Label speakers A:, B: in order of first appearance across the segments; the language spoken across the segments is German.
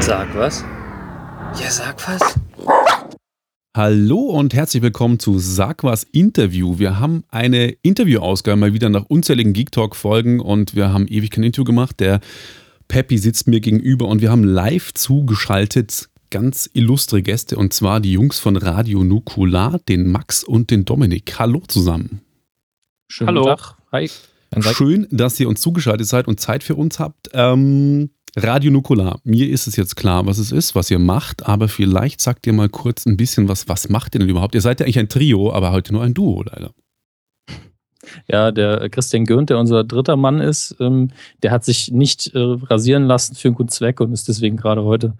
A: Sag was? Ja, sag was.
B: Hallo und herzlich willkommen zu Sag was Interview. Wir haben eine Interviewausgabe mal wieder nach unzähligen Geek Talk Folgen und wir haben ewig kein Interview gemacht. Der Peppy sitzt mir gegenüber und wir haben live zugeschaltet ganz illustre Gäste und zwar die Jungs von Radio Nukular, den Max und den Dominik. Hallo zusammen.
C: Schönen
D: Hallo.
C: Tag. Hi.
B: Schön, dass ihr uns zugeschaltet seid und Zeit für uns habt. Ähm, Radio Nukular, mir ist es jetzt klar, was es ist, was ihr macht, aber vielleicht sagt ihr mal kurz ein bisschen was, was macht ihr denn überhaupt? Ihr seid ja eigentlich ein Trio, aber heute nur ein Duo, leider.
C: Ja, der Christian Gürnt, der unser dritter Mann ist, ähm, der hat sich nicht äh, rasieren lassen für einen guten Zweck und ist deswegen gerade heute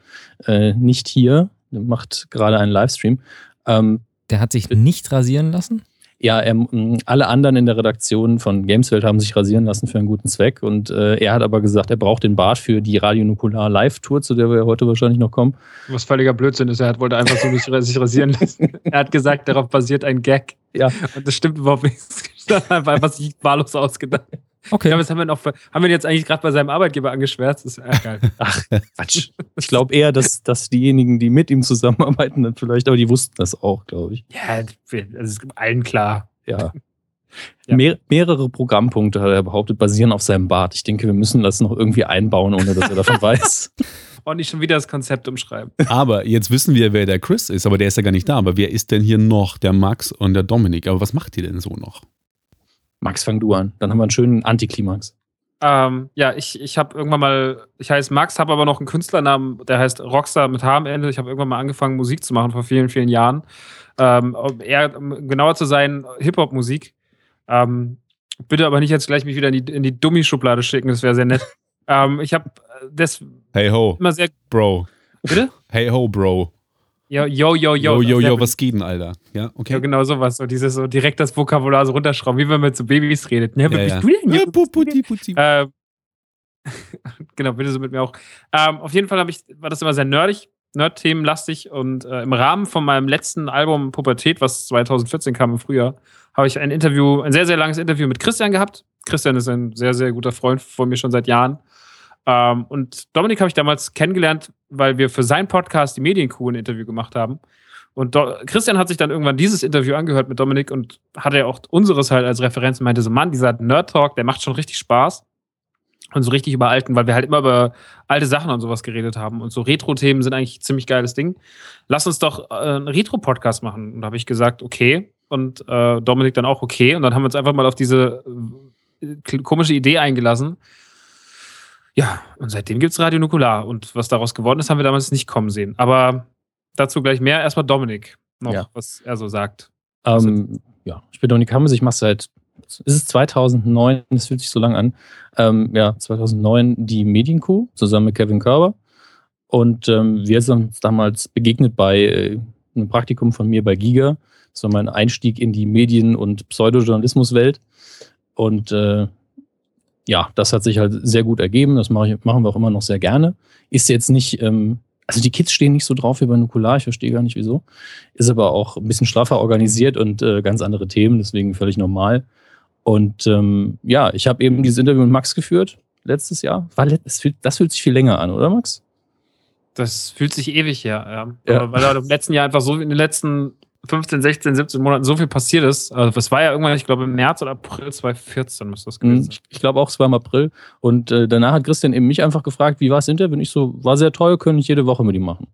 C: äh, nicht hier. Der macht gerade einen Livestream. Ähm,
E: Der hat sich nicht rasieren lassen?
C: Ja, er, m, alle anderen in der Redaktion von Gameswelt haben sich rasieren lassen für einen guten Zweck und äh, er hat aber gesagt, er braucht den Bart für die Radio Nukular Live-Tour, zu der wir ja heute wahrscheinlich noch kommen.
D: Was völliger Blödsinn ist, er hat, wollte einfach so nicht sich rasieren lassen. Er hat gesagt, darauf basiert ein Gag.
C: Ja.
D: Und das stimmt überhaupt nicht. Das ist einfach sich wahllos ausgedacht.
E: Okay.
D: Ja, was haben wir noch, haben wir ihn jetzt eigentlich gerade bei seinem Arbeitgeber angeschwärzt? Das ist geil.
C: Ach, Quatsch. Ich glaube eher, dass, dass diejenigen, die mit ihm zusammenarbeiten, dann vielleicht, aber die wussten das auch, glaube ich.
D: Ja, das ist allen klar.
C: Ja.
D: Ja.
C: Mehr, mehrere Programmpunkte hat er behauptet, basieren auf seinem Bart. Ich denke, wir müssen das noch irgendwie einbauen, ohne dass er davon weiß.
D: Und nicht schon wieder das Konzept umschreiben.
B: Aber jetzt wissen wir, wer der Chris ist, aber der ist ja gar nicht da. Aber wer ist denn hier noch? Der Max und der Dominik. Aber was macht ihr denn so noch?
C: Max, fang du an. Dann haben wir einen schönen Antiklimax.
D: Ähm, ja, ich, ich habe irgendwann mal, ich heiße Max, habe aber noch einen Künstlernamen, der heißt Rockstar mit H am Ende. Ich habe irgendwann mal angefangen, Musik zu machen vor vielen, vielen Jahren. Ähm, um eher, um genauer zu sein, Hip-Hop-Musik. Ähm, bitte aber nicht jetzt gleich mich wieder in die, in die Dummi-Schublade schicken, das wäre sehr nett. ähm, ich habe das
B: Hey ho,
D: immer sehr.
B: Bro.
D: Bitte?
B: Hey ho, Bro.
D: Yo, yo, yo, yo.
B: Yo, yo, yo, was geht denn, Alter? Ja, okay.
D: Ja, genau sowas. So dieses so direkt das Vokabular so runterschrauben, wie wenn man so Babys redet. Ne,
B: Ja, ja.
D: du denn?
B: Ja, puti, puti.
D: Ähm, genau, bitte so mit mir auch. Ähm, auf jeden Fall ich, war das immer sehr nerdig, Nerd-Themen-lastig und äh, im Rahmen von meinem letzten Album Pubertät, was 2014 kam im Frühjahr, habe ich ein Interview, ein sehr, sehr langes Interview mit Christian gehabt. Christian ist ein sehr, sehr guter Freund von mir schon seit Jahren. Ähm, und Dominik habe ich damals kennengelernt, weil wir für seinen Podcast die Medienkuh ein Interview gemacht haben. Und Do Christian hat sich dann irgendwann dieses Interview angehört mit Dominik und hatte ja auch unseres halt als Referenz und meinte so, Mann, dieser Nerd-Talk, der macht schon richtig Spaß. Und so richtig über alten, weil wir halt immer über alte Sachen und sowas geredet haben. Und so Retro-Themen sind eigentlich ein ziemlich geiles Ding. Lass uns doch äh, einen Retro-Podcast machen. Und da habe ich gesagt, okay. Und äh, Dominik dann auch okay. Und dann haben wir uns einfach mal auf diese äh, komische Idee eingelassen. Ja, und seitdem gibt's Radio Nukular. Und was daraus geworden ist, haben wir damals nicht kommen sehen. Aber dazu gleich mehr. Erstmal Dominik noch,
C: Ja.
D: was er so sagt.
C: Ähm, ja, ich bin Dominik Hammes, ich mache seit, ist es 2009, das fühlt sich so lang an, ähm, ja, 2009 die Medienkuh zusammen mit Kevin Körber. Und ähm, wir sind uns damals begegnet bei äh, einem Praktikum von mir bei Giga. Das war mein Einstieg in die Medien- und Pseudojournalismuswelt. Und äh, ja, das hat sich halt sehr gut ergeben. Das mache ich, machen wir auch immer noch sehr gerne. Ist jetzt nicht, ähm, also die Kids stehen nicht so drauf wie bei Nukular, ich verstehe gar nicht wieso. Ist aber auch ein bisschen straffer organisiert und äh, ganz andere Themen, deswegen völlig normal. Und ähm, ja, ich habe eben dieses Interview mit Max geführt, letztes Jahr. War let das, fühlt, das fühlt sich viel länger an, oder Max?
D: Das fühlt sich ewig her, ja.
C: Ja.
D: Weil da im letzten Jahr einfach so in den letzten 15, 16, 17 Monaten so viel passiert ist. Also das war ja irgendwann, ich glaube, im März oder April 2014 müsste das gewesen
C: Mhm.
D: sein.
C: Ich glaube auch, es war im April. Und äh, danach hat Christian eben mich einfach gefragt, wie war das Interview? Und ich so, war sehr toll, könnte ich jede Woche mit ihm machen.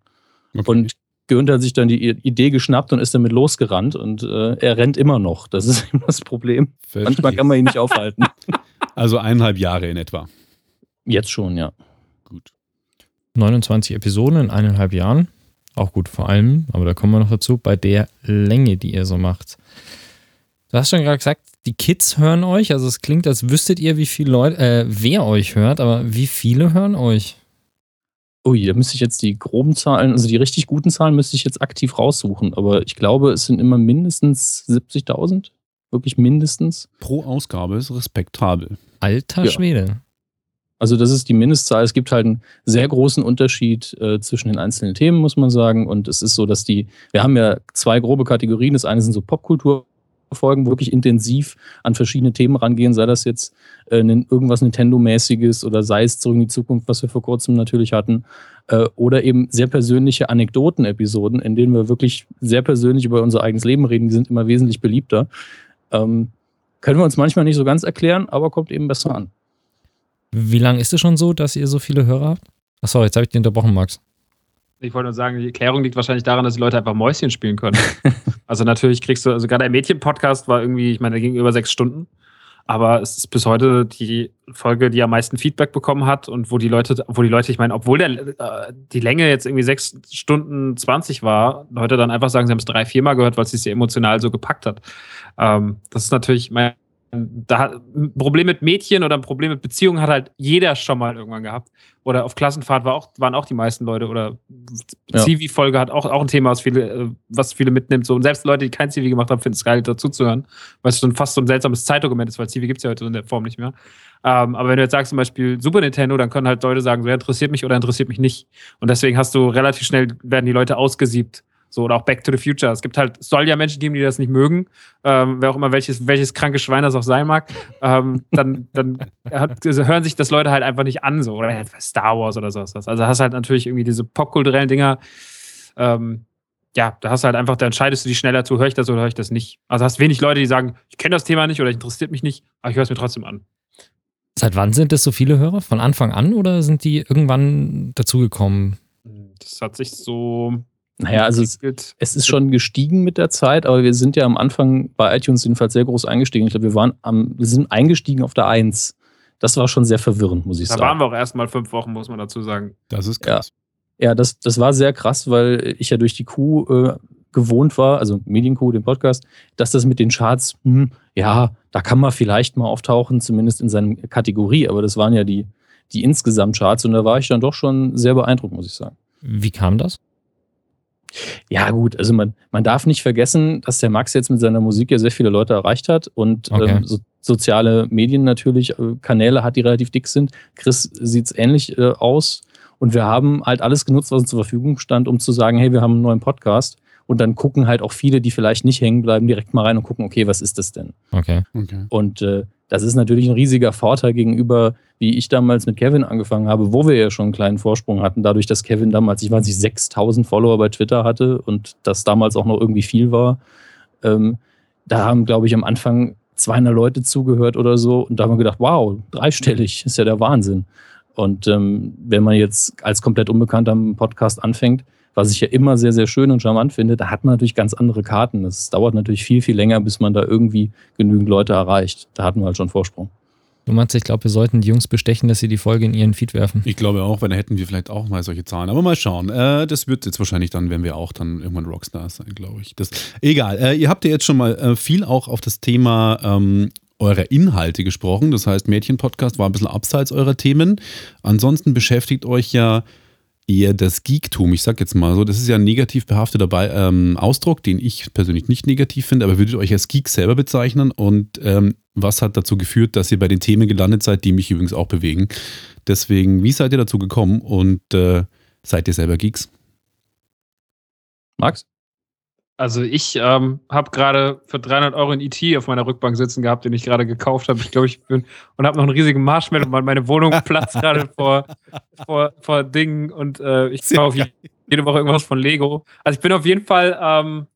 B: Okay.
C: Und Günther hat sich dann die Idee geschnappt und ist damit losgerannt. Und äh, er rennt immer noch. Das ist eben das Problem. Manchmal kann man ihn nicht aufhalten.
B: Also eineinhalb Jahre in etwa.
C: Jetzt schon, ja.
B: Gut.
E: 29 Episoden in eineinhalb Jahren. Auch gut, vor allem, aber da kommen wir noch dazu, bei der Länge, die ihr so macht. Du hast schon gerade gesagt, die Kids hören euch. Also es klingt, als wüsstet ihr, wie viele Leute, äh, wer euch hört, aber wie viele hören euch?
C: Ui, da müsste ich jetzt die groben Zahlen, also die richtig guten Zahlen müsste ich jetzt aktiv raussuchen. Aber ich glaube, es sind immer mindestens 70.000. Wirklich mindestens.
B: Pro Ausgabe ist respektabel.
E: Alter
C: Ja. Also das ist die Mindestzahl. Es gibt halt einen sehr großen Unterschied äh, zwischen den einzelnen Themen, muss man sagen. Und es ist so, dass die, wir haben ja zwei grobe Kategorien. Das eine sind so Folgen, wo wir wirklich intensiv an verschiedene Themen rangehen, sei das jetzt äh, irgendwas Nintendo-mäßiges oder sei es zurück in die Zukunft, was wir vor kurzem natürlich hatten, äh, oder eben sehr persönliche Anekdoten-Episoden, in denen wir wirklich sehr persönlich über unser eigenes Leben reden, die sind immer wesentlich beliebter. Ähm, können wir uns manchmal nicht so ganz erklären, aber kommt eben besser an.
E: Wie lange ist es schon so, dass ihr so viele Hörer habt? Achso, jetzt habe ich dich unterbrochen, Max.
D: Ich wollte nur sagen, die Erklärung liegt wahrscheinlich daran, dass die Leute einfach Mäuschen spielen können. also natürlich kriegst du, also gerade ein Mädchen-Podcast war irgendwie, ich meine, der ging über sechs Stunden. Aber es ist bis heute die Folge, die am meisten Feedback bekommen hat und wo die Leute, wo die Leute, ich meine, obwohl der, äh, die Länge jetzt irgendwie sechs Stunden 20 war, Leute dann einfach sagen, sie haben es drei, viermal gehört, weil es sich emotional so gepackt hat. Ähm, das ist natürlich, mein, da ein Problem mit Mädchen oder ein Problem mit Beziehungen hat halt jeder schon mal irgendwann gehabt. Oder auf Klassenfahrt war auch, waren auch die meisten Leute. Oder ja. Zivi-Folge hat auch, auch ein Thema, was viele, äh, was viele mitnimmt. So. Und selbst Leute, die kein Zivi gemacht haben, finden es geil, dazuzuhören. Weil es schon fast so ein seltsames Zeitdokument ist, weil Zivi gibt es ja heute in der Form nicht mehr. Ähm, aber wenn du jetzt sagst zum Beispiel Super Nintendo, dann können halt Leute sagen, so interessiert mich oder interessiert mich nicht. Und deswegen hast du relativ schnell, werden die Leute ausgesiebt so, oder auch Back to the Future. Es gibt halt, es soll ja Menschen geben, die das nicht mögen, ähm, wer auch immer welches, welches kranke Schwein das auch sein mag, ähm, dann, dann hat, also hören sich das Leute halt einfach nicht an, so, oder Star Wars oder sowas. Also hast halt natürlich irgendwie diese popkulturellen Dinger, ähm, ja, da hast du halt einfach, da entscheidest du dich schneller zu, höre ich das oder höre ich das nicht. Also hast wenig Leute, die sagen, ich kenne das Thema nicht oder interessiert mich nicht, aber ich höre es mir trotzdem an.
E: Seit wann sind es so viele Hörer? Von Anfang an oder sind die irgendwann dazugekommen?
D: Das hat sich so
C: naja, also es, es, ist schon gestiegen mit der Zeit, aber wir sind ja am Anfang bei iTunes jedenfalls sehr groß eingestiegen. Ich glaube, wir waren am, wir sind eingestiegen auf der 1. Das war schon sehr verwirrend, muss ich
D: da
C: sagen.
D: Da waren wir auch erst mal fünf Wochen, muss man dazu sagen.
B: Das ist krass.
C: Ja, ja das, das war sehr krass, weil ich ja durch die Kuh äh, gewohnt war, also Medienkuh, den Podcast, dass das mit den Charts, hm, ja, da kann man vielleicht mal auftauchen, zumindest in seiner Kategorie, aber das waren ja die, die insgesamt Charts und da war ich dann doch schon sehr beeindruckt, muss ich sagen.
E: Wie kam das?
C: Ja, gut, also man, man darf nicht vergessen, dass der Max jetzt mit seiner Musik ja sehr viele Leute erreicht hat und okay. ähm, so, soziale Medien natürlich, äh, Kanäle hat, die relativ dick sind. Chris sieht es ähnlich äh, aus. Und wir haben halt alles genutzt, was uns zur Verfügung stand, um zu sagen, hey, wir haben einen neuen Podcast. Und dann gucken halt auch viele, die vielleicht nicht hängen bleiben, direkt mal rein und gucken, okay, was ist das denn?
E: Okay.
C: okay. Und äh, das ist natürlich ein riesiger Vorteil gegenüber, wie ich damals mit Kevin angefangen habe, wo wir ja schon einen kleinen Vorsprung hatten, dadurch, dass Kevin damals, ich weiß nicht, 6000 Follower bei Twitter hatte und das damals auch noch irgendwie viel war. Ähm, da haben, glaube ich, am Anfang 200 Leute zugehört oder so und da haben wir gedacht, wow, dreistellig, ist ja der Wahnsinn. Und ähm, wenn man jetzt als komplett Unbekannter am Podcast anfängt, was ich ja immer sehr, sehr schön und charmant finde, da hat man natürlich ganz andere Karten. Es dauert natürlich viel, viel länger, bis man da irgendwie genügend Leute erreicht. Da hatten wir halt schon Vorsprung.
E: Du meinst, ich glaube, wir sollten die Jungs bestechen, dass sie die Folge in ihren Feed werfen.
B: Ich glaube auch, weil dann hätten wir vielleicht auch mal solche Zahlen. Aber mal schauen. Äh, das wird jetzt wahrscheinlich dann, wenn wir auch dann irgendwann Rockstars sein, glaube ich. Das, egal. Äh, ihr habt ja jetzt schon mal äh, viel auch auf das Thema ähm, eurer Inhalte gesprochen. Das heißt, Mädchen-Podcast war ein bisschen abseits eurer Themen. Ansonsten beschäftigt euch ja eher das Geektum. Ich sag jetzt mal so, das ist ja ein negativ behafteter Be ähm, Ausdruck, den ich persönlich nicht negativ finde, aber würdet ihr euch als Geek selber bezeichnen? Und ähm, was hat dazu geführt, dass ihr bei den Themen gelandet seid, die mich übrigens auch bewegen? Deswegen, wie seid ihr dazu gekommen und äh, seid ihr selber Geeks?
C: Max?
D: Also ich ähm, habe gerade für 300 Euro ein IT e auf meiner Rückbank sitzen gehabt, den ich gerade gekauft habe. Ich glaube, ich bin und habe noch einen riesigen Marshmallow, meine Wohnung platzt gerade vor, vor, vor Dingen und äh, ich kaufe jede Woche irgendwas von Lego. Also ich bin auf jeden Fall ähm,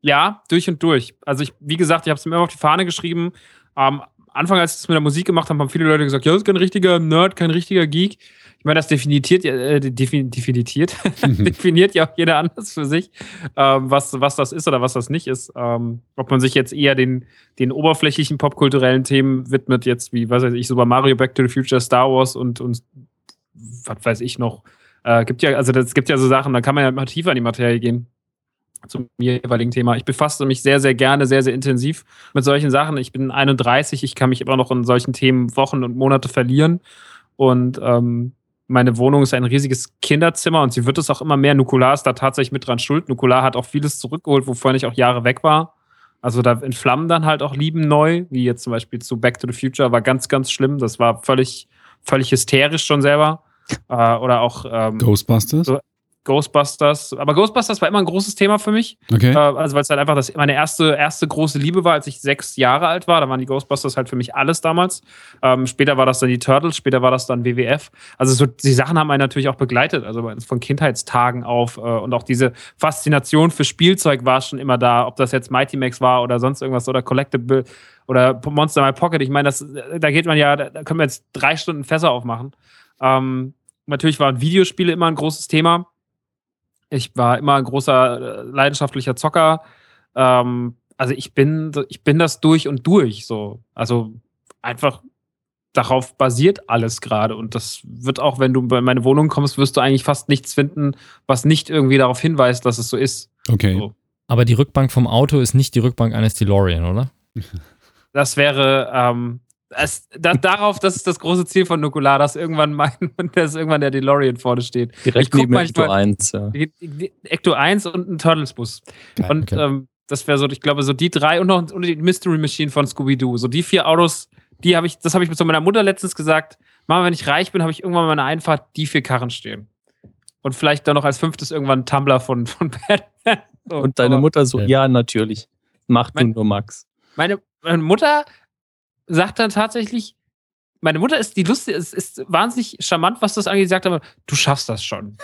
D: ja durch und durch. Also ich, wie gesagt, ich habe es mir immer auf die Fahne geschrieben. Am Anfang, als ich es mit der Musik gemacht habe, haben viele Leute gesagt, ja, das ist kein richtiger Nerd, kein richtiger Geek. Ich meine, das definiert, äh, definiert, definiert ja auch jeder anders für sich, ähm, was, was das ist oder was das nicht ist. Ähm, ob man sich jetzt eher den, den oberflächlichen popkulturellen Themen widmet, jetzt wie, was weiß ich, Super Mario, Back to the Future, Star Wars und, und was weiß ich noch. Äh, gibt ja, also das gibt ja so Sachen, da kann man ja mal tiefer in die Materie gehen zum jeweiligen Thema. Ich befasse mich sehr, sehr gerne, sehr, sehr intensiv mit solchen Sachen. Ich bin 31, ich kann mich immer noch in solchen Themen Wochen und Monate verlieren. Und ähm, meine Wohnung ist ein riesiges Kinderzimmer und sie wird es auch immer mehr. Nukular ist da tatsächlich mit dran schuld. Nukular hat auch vieles zurückgeholt, wovon ich auch Jahre weg war. Also da entflammen dann halt auch Lieben neu, wie jetzt zum Beispiel zu Back to the Future, war ganz, ganz schlimm. Das war völlig, völlig hysterisch schon selber. Äh, oder auch
B: ähm, Ghostbusters?
D: So, Ghostbusters. Aber Ghostbusters war immer ein großes Thema für mich.
B: Okay.
D: Äh, also, weil es halt einfach das, meine erste, erste große Liebe war, als ich sechs Jahre alt war. Da waren die Ghostbusters halt für mich alles damals. Ähm, später war das dann die Turtles, später war das dann WWF. Also, so, die Sachen haben einen natürlich auch begleitet. Also, von Kindheitstagen auf. Äh, und auch diese Faszination für Spielzeug war schon immer da. Ob das jetzt Mighty Max war oder sonst irgendwas oder Collectible oder Monster My Pocket. Ich meine, das, da geht man ja, da können wir jetzt drei Stunden Fässer aufmachen. Ähm, natürlich waren Videospiele immer ein großes Thema. Ich war immer ein großer, äh, leidenschaftlicher Zocker. Ähm, also ich bin, ich bin das durch und durch so. Also einfach darauf basiert alles gerade. Und das wird auch, wenn du in meine Wohnung kommst, wirst du eigentlich fast nichts finden, was nicht irgendwie darauf hinweist, dass es so ist.
B: Okay.
D: So.
E: Aber die Rückbank vom Auto ist nicht die Rückbank eines DeLorean, oder?
D: Das wäre, ähm, es, da, darauf, das ist das große Ziel von Nukular, dass irgendwann mein, dass irgendwann der DeLorean vorne steht.
C: Direkt neben Ecto
D: manchmal-
C: 1, ja.
D: Ecto 1 und ein Turtles-Bus.
B: Geil,
D: Und
E: okay.
D: ähm, das wäre so, ich glaube, so die drei und noch und die Mystery Machine von Scooby-Doo. So die vier Autos, die habe ich, das habe ich zu meiner Mutter letztens gesagt. Mama, wenn ich reich bin, habe ich irgendwann mal in meiner Einfahrt die vier Karren stehen. Und vielleicht dann noch als fünftes irgendwann ein Tumblr von, von Batman. So,
C: Und deine
D: aber
C: Mutter so,
E: Ja.
C: ja, natürlich. Mach du
D: Mein-
C: nur, Max.
D: Meine, meine Mutter sagt dann tatsächlich, meine Mutter ist die lustige, ist, ist wahnsinnig charmant, was das angeht. Sie sagt aber, du schaffst das schon.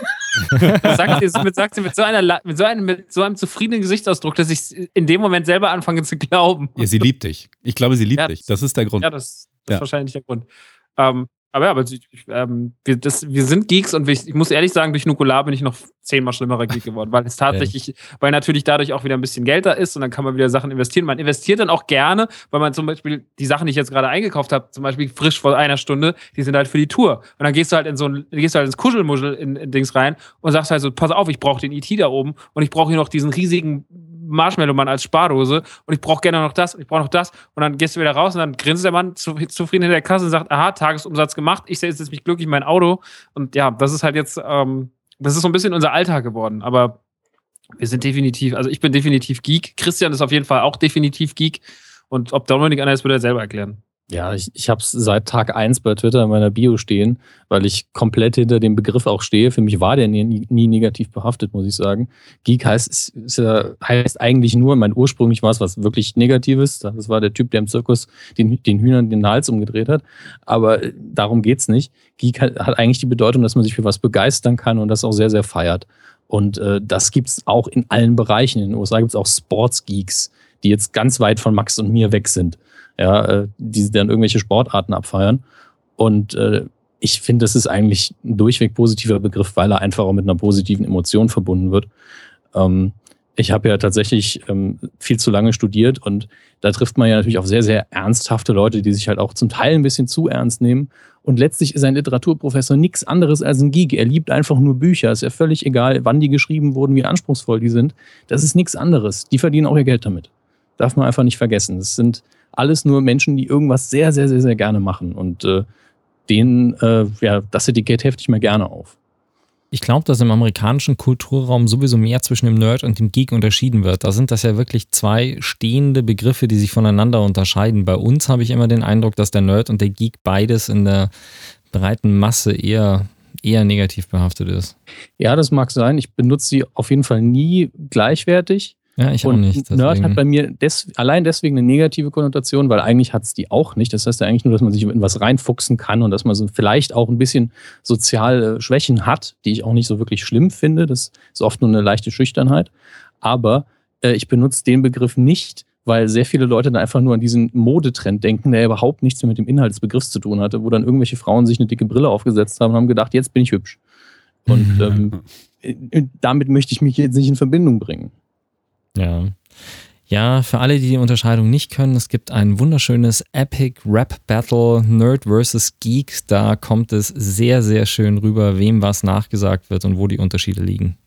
D: das sagt sie, mit, sagt sie mit so, einer, mit, so einem, mit so einem zufriedenen Gesichtsausdruck, dass ich in dem Moment selber anfange zu glauben.
B: Ja, sie liebt dich. Ich glaube, sie liebt
D: Ja,
B: dich. Das ist der Grund.
D: Ja, das, das
B: Ja.
D: ist wahrscheinlich der Grund. Ähm, aber ja, aber ich, ich, ähm, wir, das, wir sind Geeks und ich, ich muss ehrlich sagen, durch Nukular bin ich noch zehnmal schlimmerer Geek geworden, weil es tatsächlich, weil natürlich dadurch auch wieder ein bisschen Geld da ist und dann kann man wieder Sachen investieren. Man investiert dann auch gerne, weil man zum Beispiel die Sachen, die ich jetzt gerade eingekauft habe, zum Beispiel frisch vor einer Stunde, die sind halt für die Tour. Und dann gehst du halt in so ein, gehst du halt ins Kuschelmuschel in, in Dings rein und sagst halt so, pass auf, ich brauche den IT da oben und ich brauche hier noch diesen riesigen Marshmallow-Mann als Spardose und ich brauche gerne noch das ich brauche noch das. Und dann gehst du wieder raus und dann grinst der Mann zu, zufrieden hinter der Kasse und sagt, aha, Tagesumsatz gemacht, ich setze jetzt mich glücklich in mein Auto. Und ja, das ist halt jetzt, ähm, das ist so ein bisschen unser Alltag geworden, aber wir sind definitiv, also ich bin definitiv Geek, Christian ist auf jeden Fall auch definitiv Geek. Und ob Dominik einer ist, würde er selber erklären.
C: Ja, ich, ich habe es seit Tag 1 bei Twitter in meiner Bio stehen, weil ich komplett hinter dem Begriff auch stehe. Für mich war der nie, nie negativ behaftet, muss ich sagen. Geek heißt, ist, ist, heißt eigentlich nur, mein ursprünglich war es was wirklich Negatives. Das war der Typ, der im Zirkus den, den Hühnern den Hals umgedreht hat. Aber äh, darum geht's nicht. Geek hat, hat eigentlich die Bedeutung, dass man sich für was begeistern kann und das auch sehr, sehr feiert. Und äh, das gibt's auch in allen Bereichen. In den USA gibt's auch Sportsgeeks, die jetzt ganz weit von Max und mir weg sind ja, äh, die dann irgendwelche Sportarten abfeiern. Und äh, ich finde, das ist eigentlich ein durchweg positiver Begriff, weil er einfach auch mit einer positiven Emotion verbunden wird. Ähm, ich habe ja tatsächlich ähm, viel zu lange studiert und da trifft man ja natürlich auf sehr, sehr ernsthafte Leute, die sich halt auch zum Teil ein bisschen zu ernst nehmen. Und letztlich ist ein Literaturprofessor nichts anderes als ein Geek. Er liebt einfach nur Bücher. Ist ja völlig egal, wann die geschrieben wurden, wie anspruchsvoll die sind. Das ist nichts anderes. Die verdienen auch ihr Geld damit. Darf man einfach nicht vergessen. Das sind alles nur Menschen, die irgendwas sehr, sehr, sehr, sehr gerne machen. Und äh, denen, äh, ja, das Etikett hefte ich mir gerne auf.
E: Ich glaube, dass im amerikanischen Kulturraum sowieso mehr zwischen dem Nerd und dem Geek unterschieden wird. Da sind das ja wirklich zwei stehende Begriffe, die sich voneinander unterscheiden. Bei uns habe ich immer den Eindruck, dass der Nerd und der Geek beides in der breiten Masse eher, eher negativ behaftet ist.
C: Ja, das mag sein. Ich benutze sie auf jeden Fall nie gleichwertig.
E: Ja, ich auch nicht.
C: Nerd
E: deswegen.
C: hat bei mir des, allein deswegen eine negative Konnotation, weil eigentlich hat es die auch nicht. Das heißt ja eigentlich nur, dass man sich in was reinfuchsen kann und dass man so vielleicht auch ein bisschen soziale Schwächen hat, die ich auch nicht so wirklich schlimm finde. Das ist oft nur eine leichte Schüchternheit. Aber äh, ich benutze den Begriff nicht, weil sehr viele Leute dann einfach nur an diesen Modetrend denken, der überhaupt nichts mehr mit dem Inhalt des Begriffs zu tun hatte, wo dann irgendwelche Frauen sich eine dicke Brille aufgesetzt haben und haben gedacht, jetzt bin ich hübsch. Und ähm, äh, damit möchte ich mich jetzt nicht in Verbindung bringen.
E: Ja. Ja, für alle, die die Unterscheidung nicht können, es gibt ein wunderschönes Epic Rap Battle Nerd vs. Geek. Da kommt es sehr, sehr schön rüber, wem was nachgesagt wird und wo die Unterschiede liegen.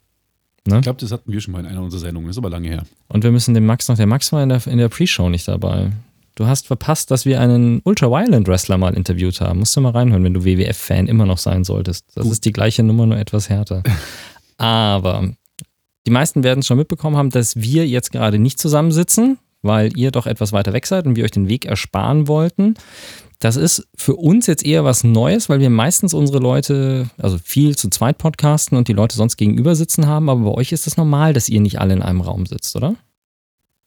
B: Ich glaube, das hatten wir schon mal in einer unserer Sendungen. Ist aber lange her.
E: Und wir müssen den Max noch, der Max war in der, in der Pre-Show nicht dabei. Du hast verpasst, dass wir einen Ultra-Violent-Wrestler mal interviewt haben. Musst du mal reinhören, wenn du WWF-Fan immer noch sein solltest. Das
B: Gut.
E: ist die gleiche Nummer, nur etwas härter. Aber die meisten werden es schon mitbekommen haben, dass wir jetzt gerade nicht zusammensitzen. weil ihr doch etwas weiter weg seid und wir euch den Weg ersparen wollten. Das ist für uns jetzt eher was Neues, weil wir meistens unsere Leute, also viel zu zweit podcasten und die Leute sonst gegenüber sitzen haben, aber bei euch ist es das normal, dass ihr nicht alle in einem Raum sitzt, oder?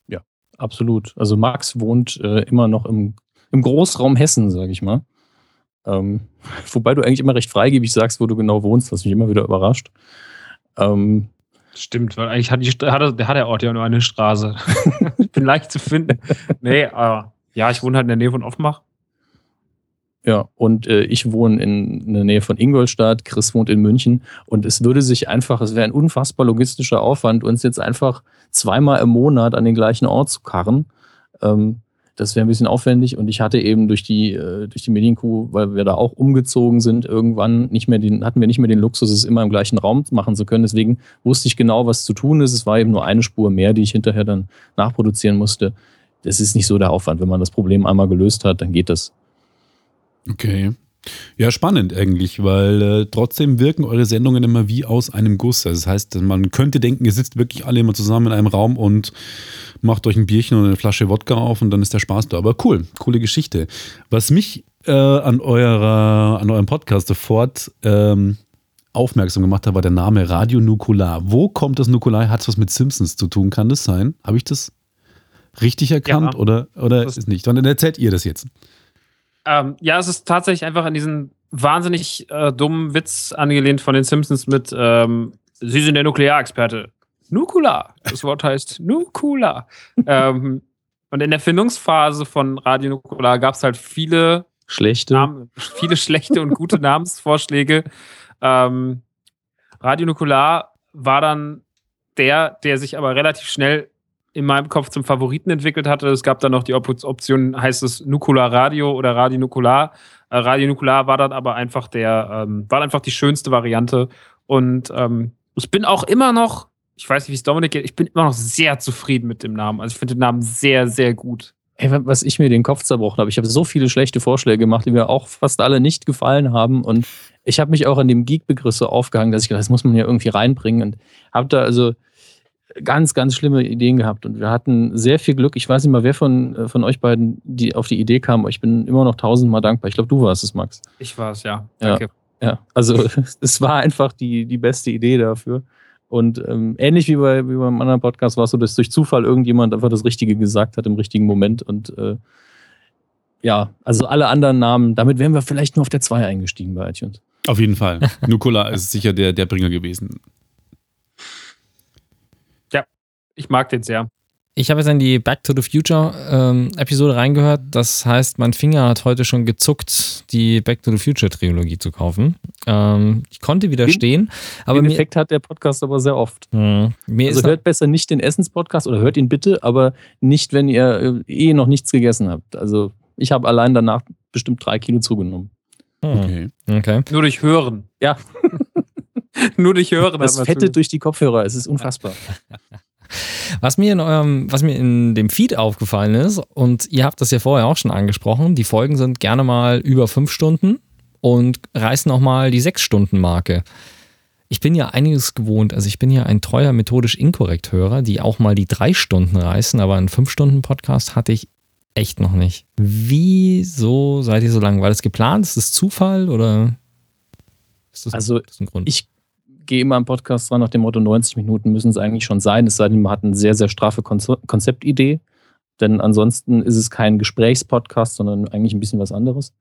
C: Ja, absolut. Also Max wohnt äh, immer noch im, im Großraum Hessen, sage ich mal. Ähm, wobei du eigentlich immer recht freigebig sagst, wo du genau wohnst, was mich immer wieder überrascht. Ähm,
D: Stimmt, weil eigentlich hat, die, hat, hat der Ort ja nur eine Straße. ich bin leicht zu finden. Nee, aber ja, ich wohne halt in der Nähe von Offenbach.
C: Ja, und äh, ich wohne in, in der Nähe von Ingolstadt, Chris wohnt in München und es würde sich einfach, es wäre ein unfassbar logistischer Aufwand, uns jetzt einfach zweimal im Monat an den gleichen Ort zu karren. Ähm, das wäre ein bisschen aufwendig und ich hatte eben durch die, äh, durch die Medienkuh, weil wir da auch umgezogen sind, irgendwann nicht mehr den, hatten wir nicht mehr den Luxus, es immer im gleichen Raum machen zu können. Deswegen wusste ich genau, was zu tun ist. Es war eben nur eine Spur mehr, die ich hinterher dann nachproduzieren musste. Das ist nicht so der Aufwand. Wenn man das Problem einmal gelöst hat, dann geht das.
B: Okay. Ja, spannend eigentlich, weil äh, trotzdem wirken eure Sendungen immer wie aus einem Guss. Das heißt, man könnte denken, ihr sitzt wirklich alle immer zusammen in einem Raum und macht euch ein Bierchen und eine Flasche Wodka auf und dann ist der Spaß da. Aber cool, coole Geschichte. Was mich äh, an, eurer, an eurem Podcast sofort ähm, aufmerksam gemacht hat, war der Name Radio Nukular. Wo kommt das Nukular? Hat es was mit Simpsons zu tun? Kann das sein? Habe ich das richtig erkannt
D: Ja.
B: oder, oder ist nicht? Dann erzählt ihr das jetzt.
D: Ähm, ja, es ist tatsächlich einfach an diesen wahnsinnig äh, dummen Witz angelehnt von den Simpsons mit ähm, Sie sind der Nuklearexperte. Nukular. Das Wort heißt Nukular. ähm, und in der Findungsphase von Radio Nukular gab es halt viele
C: Schlechte.
D: Namen, viele schlechte und gute Namensvorschläge. Ähm, Radio Nukular war dann der, der sich aber relativ schnell in meinem Kopf zum Favoriten entwickelt hatte. Es gab dann noch die Op Option, heißt es Nukular Radio oder Radio Nukular. Äh, Radio Nukular war dann aber einfach der, ähm, war einfach die schönste Variante. Und ähm, ich bin auch immer noch, ich weiß nicht, wie es Dominik geht, ich bin immer noch sehr zufrieden mit dem Namen. Also ich finde den Namen sehr, sehr gut.
C: Ey, was ich mir den Kopf zerbrochen habe. Ich habe so viele schlechte Vorschläge gemacht, die mir auch fast alle nicht gefallen haben. Und ich habe mich auch an dem Geek-Begriff so aufgehangen, dass ich gedacht, das muss man ja irgendwie reinbringen. Und habe da also ganz, ganz schlimme Ideen gehabt. Und wir hatten sehr viel Glück. Ich weiß nicht mal, wer von, äh, von euch beiden die auf die Idee kam. aber Ich bin immer noch tausendmal dankbar. Ich glaube, du warst es, Max.
D: Ich war es, ja.
C: Ja.
D: Danke.
C: Ja, also es war einfach die, die beste Idee dafür. Und ähm, ähnlich wie, bei, wie beim anderen Podcast war es so, dass durch Zufall irgendjemand einfach das Richtige gesagt hat im richtigen Moment. Und äh, ja, also alle anderen Namen, damit wären wir vielleicht nur auf der 2 eingestiegen bei iTunes.
B: Auf jeden Fall. Nukular ist sicher der, der Bringer gewesen.
D: Ich mag den sehr.
E: Ich habe jetzt in die Back to the Future ähm, Episode reingehört. Das heißt, mein Finger hat heute schon gezuckt, die Back to the Future Trilogie zu kaufen. Ähm, ich konnte widerstehen, aber
C: den
E: mir,
C: Effekt hat der Podcast aber sehr oft.
E: Hm, mir
C: Also
E: ist
C: hört besser nicht den Essenspodcast oder hört ihn bitte, aber nicht, wenn ihr äh, eh noch nichts gegessen habt. Also ich habe allein danach bestimmt drei Kilo zugenommen.
E: Hm,
B: Okay.
E: okay.
D: Nur durch Hören.
C: Ja.
D: Nur durch Hören.
C: Das
D: zu-
C: durch die Kopfhörer, es ist unfassbar.
E: Was mir in eurem, was mir in dem Feed aufgefallen ist, und ihr habt das ja vorher auch schon angesprochen, die Folgen sind gerne mal über fünf Stunden und reißen auch mal die sechs Stunden Marke. Ich bin ja einiges gewohnt, also ich bin ja ein treuer methodisch inkorrekt Hörer, die auch mal die drei Stunden reißen, aber einen fünf Stunden Podcast hatte ich echt noch nicht. Wieso seid ihr so lang? War das geplant? Ist das Zufall oder ist das,
C: Also,
E: das ein Grund?
C: ich gehe immer am Podcast dran nach dem Motto, 90 Minuten müssen es eigentlich schon sein, es sei denn, man hat eine sehr, sehr straffe Konze- Konzeptidee. Denn ansonsten ist es kein Gesprächspodcast, sondern eigentlich ein bisschen was anderes.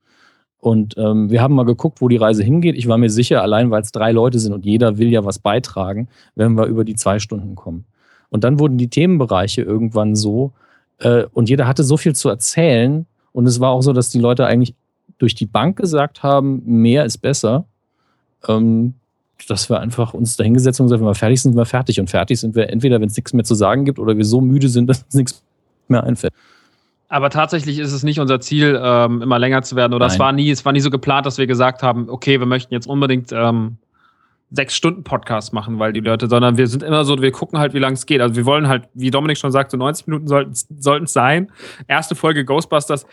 C: Und ähm, wir haben mal geguckt, wo die Reise hingeht. Ich war mir sicher, allein weil es drei Leute sind und jeder will ja was beitragen, werden wir über die zwei Stunden kommen. Und dann wurden die Themenbereiche irgendwann so, äh, und jeder hatte so viel zu erzählen. Und es war auch so, dass die Leute eigentlich durch die Bank gesagt haben, mehr ist besser. Ähm, dass wir einfach uns dahingesetzt haben und gesagt, wenn wir fertig sind, sind wir fertig. Und fertig sind wir entweder, wenn es nichts mehr zu sagen gibt, oder wir so müde sind, dass uns nichts mehr einfällt.
D: Aber tatsächlich ist es nicht unser Ziel, ähm, immer länger zu werden. Oder es war nie, es war nie so geplant, dass wir gesagt haben, okay, wir möchten jetzt unbedingt ähm, sechs Stunden Podcast machen, weil die Leute, sondern wir sind immer so, wir gucken halt, wie lange es geht. Also wir wollen halt, wie Dominik schon sagte, 90 Minuten sollten es sein. Erste Folge Ghostbusters.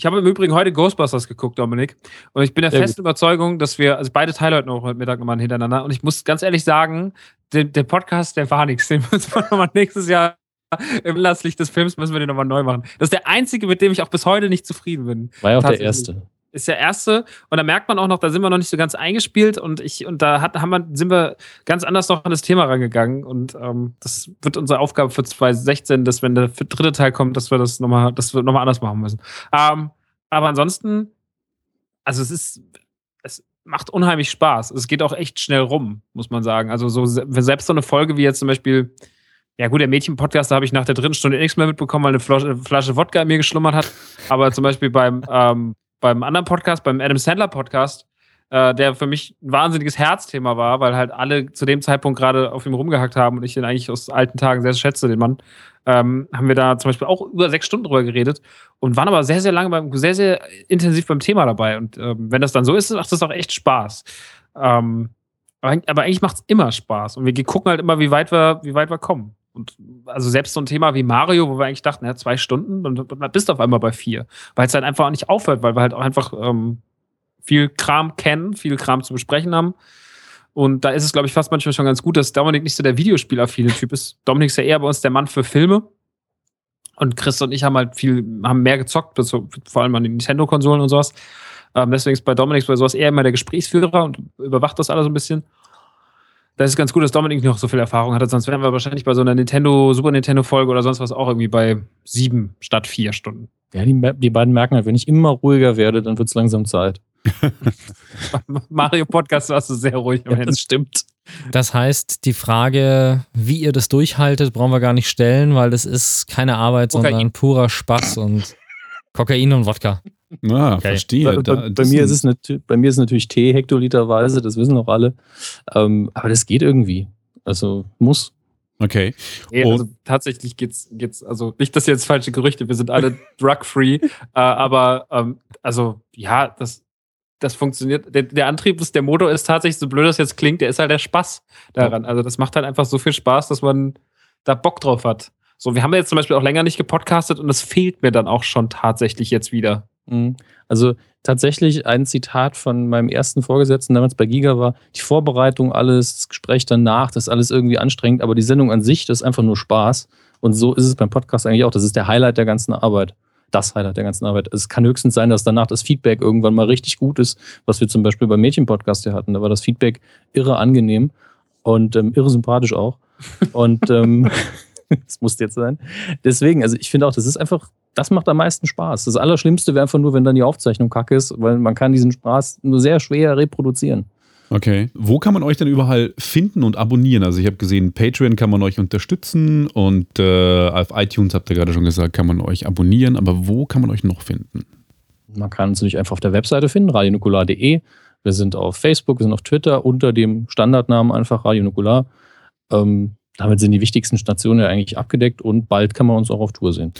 D: Ich habe im Übrigen heute Ghostbusters geguckt, Dominik. Und ich bin der
C: Sehr
D: festen Überzeugung, dass wir, also beide Teile heute noch heute Mittag nochmal hintereinander. Und ich muss ganz ehrlich sagen, der, der Podcast, der war nichts. Den müssen wir nochmal nächstes Jahr im Anlasslicht des Films müssen wir den nochmal neu machen. Das ist der einzige, mit dem ich auch bis heute nicht zufrieden bin.
C: War ja auch der erste.
D: Ist der erste und da merkt man auch noch, da sind wir noch nicht so ganz eingespielt und ich und da hat, haben wir, sind wir ganz anders noch an das Thema rangegangen und ähm, das wird unsere Aufgabe für 2016, dass wenn der dritte Teil kommt, dass wir das nochmal, dass wir nochmal anders machen müssen. Ähm, aber ansonsten, also es ist, es macht unheimlich Spaß. Es geht auch echt schnell rum, muss man sagen. Also so se- selbst so eine Folge wie jetzt zum Beispiel ja gut, der Mädchen-Podcast, da habe ich nach der dritten Stunde nichts mehr mitbekommen, weil eine Flasche, Flasche Wodka in mir geschlummert hat. Aber zum Beispiel beim, ähm, beim anderen Podcast, beim Adam Sandler Podcast, äh, der für mich ein wahnsinniges Herzthema war, weil halt alle zu dem Zeitpunkt gerade auf ihm rumgehackt haben und ich den eigentlich aus alten Tagen sehr schätze, den Mann, ähm, haben wir da zum Beispiel auch über sechs Stunden drüber geredet und waren aber sehr, sehr lange beim, sehr, sehr intensiv beim Thema dabei. Und ähm, wenn das dann so ist, macht das auch echt Spaß. Ähm, aber, aber eigentlich macht es immer Spaß. Und wir gucken halt immer, wie weit wir, wie weit wir kommen. Und also selbst so ein Thema wie Mario, wo wir eigentlich dachten, ja, zwei Stunden, dann bist du auf einmal bei vier. Weil es halt einfach auch nicht aufhört, weil wir halt auch einfach ähm, viel Kram kennen, viel Kram zu besprechen haben. Und da ist es, glaube ich, fast manchmal schon ganz gut, dass Dominik nicht so der Videospielaffine Typ ist. Dominik ist ja eher bei uns der Mann für Filme. Und Chris und ich haben halt viel, haben mehr gezockt, vor allem an den Nintendo-Konsolen und sowas. Ähm, deswegen ist bei Dominik bei sowas eher immer der Gesprächsführer und überwacht das alles so ein bisschen. Da ist ganz gut, dass Dominik noch so viel Erfahrung hatte, sonst wären wir wahrscheinlich bei so einer Nintendo, Super Nintendo-Folge oder sonst was auch irgendwie bei sieben statt vier Stunden.
C: Ja, die, die beiden merken halt, wenn ich immer ruhiger werde, dann wird es langsam Zeit.
D: Mario Podcast warst du sehr ruhig am Ende.
C: stimmt.
E: Das heißt, die Frage, wie ihr das durchhaltet, brauchen wir gar nicht stellen, weil das ist keine Arbeit,
D: Kokain.
E: sondern purer Spaß und Kokain und Wodka.
B: Ah,
E: Okay.
B: verstehe.
C: Bei,
B: Da-
C: bei, bei, mir
B: ist
C: es bei mir ist es natürlich Tee hektoliterweise, das wissen auch alle. Ähm, aber das geht irgendwie. Also muss.
B: Okay.
D: Nee,
B: Und-
D: also tatsächlich geht's, geht's, also nicht, dass jetzt falsche Gerüchte, wir sind alle drug-free, äh, aber ähm, also ja, das, das funktioniert. Der, der Antrieb ist, der Motor ist tatsächlich, so blöd das jetzt klingt, der ist halt der Spaß daran. Also das macht halt einfach so viel Spaß, dass man da Bock drauf hat. So, wir haben ja jetzt zum Beispiel auch länger nicht gepodcastet und das fehlt mir dann auch schon tatsächlich jetzt wieder.
C: Mhm. Also tatsächlich ein Zitat von meinem ersten Vorgesetzten damals bei Giga war, die Vorbereitung, alles, das Gespräch danach, das ist alles irgendwie anstrengend, aber die Sendung an sich, das ist einfach nur Spaß. Und so ist es beim Podcast eigentlich auch. Das ist der Highlight der ganzen Arbeit. Das Highlight der ganzen Arbeit. Es kann höchstens sein, dass danach das Feedback irgendwann mal richtig gut ist, was wir zum Beispiel beim Mädchen-Podcast ja hatten. Da war das Feedback irre angenehm und ähm, irre sympathisch auch. Und ähm, das musste jetzt sein. Deswegen, also ich finde auch, das ist einfach, das macht am meisten Spaß. Das Allerschlimmste wäre einfach nur, wenn dann die Aufzeichnung kacke ist, weil man kann diesen Spaß nur sehr schwer reproduzieren.
B: Okay. Wo kann man euch denn überall finden und abonnieren? Also ich habe gesehen, Patreon kann man euch unterstützen und äh, auf iTunes habt ihr gerade schon gesagt, kann man euch abonnieren. Aber wo kann man euch noch finden?
C: Man kann uns natürlich einfach auf der Webseite finden, radionukular.de. Wir sind auf Facebook, wir sind auf Twitter unter dem Standardnamen einfach Radio Nukular. Ähm, damit sind die wichtigsten Stationen ja eigentlich abgedeckt und bald kann man uns auch auf Tour sehen.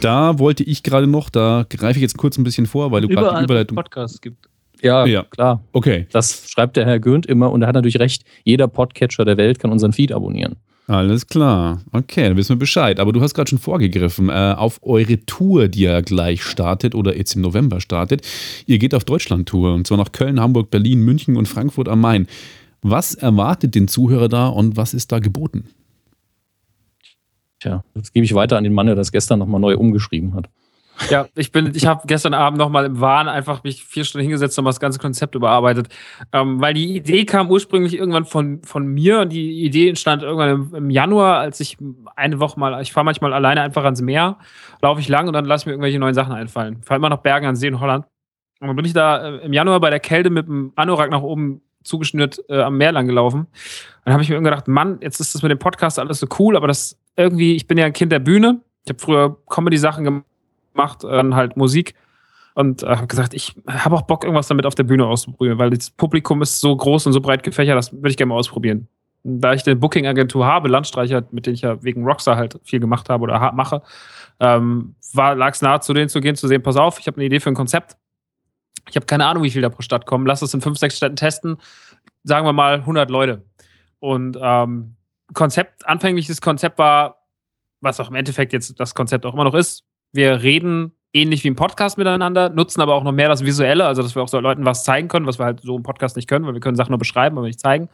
B: Da wollte ich gerade noch, da greife ich jetzt kurz ein bisschen vor, weil du gerade die Überleitung.
D: Podcasts gibt.
C: Ja,
B: Ja.
C: klar.
B: Okay,
C: Das schreibt der Herr Gürnt immer und er hat natürlich recht. Jeder Podcatcher der Welt kann unseren Feed abonnieren.
B: alles klar. Okay, dann wissen wir Bescheid. Aber du hast gerade schon vorgegriffen äh, auf eure Tour, die ja gleich startet oder jetzt im November startet. Ihr geht auf Deutschland-Tour und zwar nach Köln, Hamburg, Berlin, München und Frankfurt am Main. Was erwartet den Zuhörer da und was ist da geboten?
C: Tja, jetzt gebe ich weiter an den Mann, der das gestern nochmal neu umgeschrieben hat.
D: Ja, ich bin, ich habe gestern Abend nochmal im Wahn einfach mich vier Stunden hingesetzt und mal das ganze Konzept überarbeitet. Ähm, weil die Idee kam ursprünglich irgendwann von, von mir und die Idee entstand irgendwann im, im Januar, als ich eine Woche mal, ich fahre manchmal alleine einfach ans Meer, laufe ich lang und dann lasse ich mir irgendwelche neuen Sachen einfallen. Fahre immer nach Bergen an See in Holland. Und dann bin ich da äh, im Januar bei der Kälte mit dem Anorak nach oben zugeschnürt äh, am Meer lang gelaufen. Dann habe ich mir gedacht, Mann, jetzt ist das mit dem Podcast alles so cool, aber das irgendwie, ich bin ja ein Kind der Bühne. Ich habe früher Comedy-Sachen gemacht macht, dann halt Musik. Und äh, habe gesagt, ich habe auch Bock, irgendwas damit auf der Bühne auszuprobieren, weil das Publikum ist so groß und so breit gefächert, das würde ich gerne mal ausprobieren. Da ich eine Booking-Agentur habe, Landstreicher, mit denen ich ja wegen Rockstar halt viel gemacht habe oder mache, ähm, lag es nahe, zu denen zu gehen, zu sehen, pass auf, ich habe eine Idee für ein Konzept. Ich habe keine Ahnung, wie viel da pro Stadt kommen. Lass es in fünf, sechs Städten testen. Sagen wir mal 100 Leute. Und ähm, Konzept, anfängliches Konzept war, was auch im Endeffekt jetzt das Konzept auch immer noch ist, wir reden ähnlich wie im Podcast miteinander, nutzen aber auch noch mehr das Visuelle, also dass wir auch so Leuten was zeigen können, was wir halt so im Podcast nicht können, weil wir können Sachen nur beschreiben, aber nicht zeigen.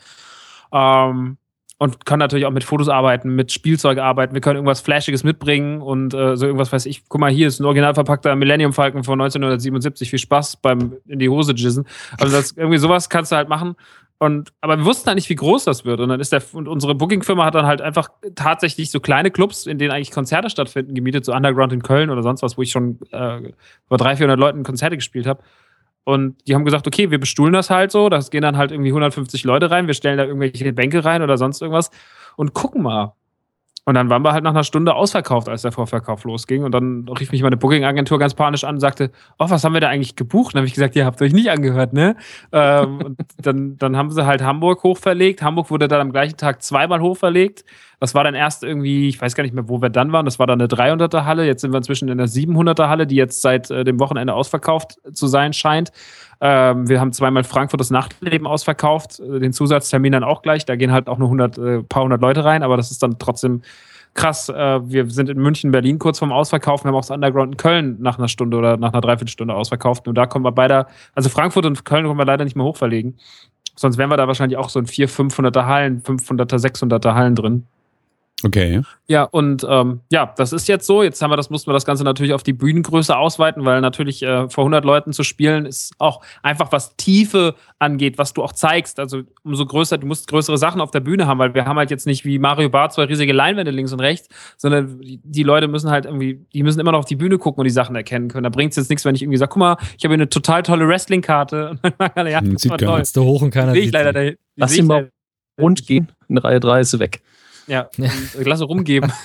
D: Ähm, und können natürlich auch mit Fotos arbeiten, mit Spielzeug arbeiten. Wir können irgendwas Flashiges mitbringen und äh, so irgendwas weiß ich. Guck mal, hier ist ein original verpackter Millennium Falcon von 1977. Viel Spaß beim in die Hose jizzen. Also das, irgendwie sowas kannst du halt machen. Und, aber wir wussten halt nicht, wie groß das wird. Und dann ist der, und unsere Booking-Firma hat dann halt einfach tatsächlich so kleine Clubs, in denen eigentlich Konzerte stattfinden, gemietet, so Underground in Köln oder sonst was, wo ich schon äh, vor 300, 400 Leuten Konzerte gespielt habe. Und die haben gesagt, okay, wir bestuhlen das halt so, das gehen dann halt irgendwie 150 Leute rein, wir stellen da irgendwelche Bänke rein oder sonst irgendwas und gucken mal. Und dann waren wir halt nach einer Stunde ausverkauft, als der Vorverkauf losging. Und dann rief mich meine Booking-Agentur ganz panisch an und sagte, oh, was haben wir da eigentlich gebucht? Und dann habe ich gesagt, ihr habt euch nicht angehört, ne? ähm, und dann, dann haben sie halt Hamburg hochverlegt. Hamburg wurde dann am gleichen Tag zweimal hochverlegt. Das war dann erst irgendwie, ich weiß gar nicht mehr, wo wir dann waren. Das war dann eine 300er Halle. Jetzt sind wir inzwischen in der 700er Halle, die jetzt seit äh, dem Wochenende ausverkauft zu sein scheint. Ähm, wir haben zweimal Frankfurt das Nachtleben ausverkauft, den Zusatztermin dann auch gleich. Da gehen halt auch nur 100, äh, paar hundert Leute rein, aber das ist dann trotzdem krass. Äh, wir sind in München, Berlin kurz vorm Ausverkaufen. Wir haben auch das Underground in Köln nach einer Stunde oder nach einer Dreiviertelstunde ausverkauft. Und da kommen wir beide, also Frankfurt und Köln können wir leider nicht mehr hochverlegen. Sonst wären wir da wahrscheinlich auch so in 400, 500er Hallen, 500er, 600er Hallen drin.
B: Okay.
D: Ja, und ähm, ja, das ist jetzt so. Jetzt haben wir das, mussten wir das Ganze natürlich auf die Bühnengröße ausweiten, weil natürlich äh, vor 100 Leuten zu spielen ist auch einfach was Tiefe angeht, was du auch zeigst. Also umso größer, du musst größere Sachen auf der Bühne haben, weil wir haben halt jetzt nicht wie Mario Barth zwei riesige Leinwände links und rechts, sondern die, die Leute müssen halt irgendwie, die müssen immer noch auf die Bühne gucken und die Sachen erkennen können. Da bringt es jetzt nichts, wenn ich irgendwie sage, guck mal, ich habe hier eine total tolle Wrestling-Karte. Und dann sagen alle, ja, das
B: sieht
D: war
B: keiner.
D: toll.
E: Hoch und keiner
D: Die sehe ich
E: sieht
D: leider dahin.
C: Lass ihn mal rund gehen. In Reihe 3 ist sie weg.
D: Ja, und Klasse rumgeben.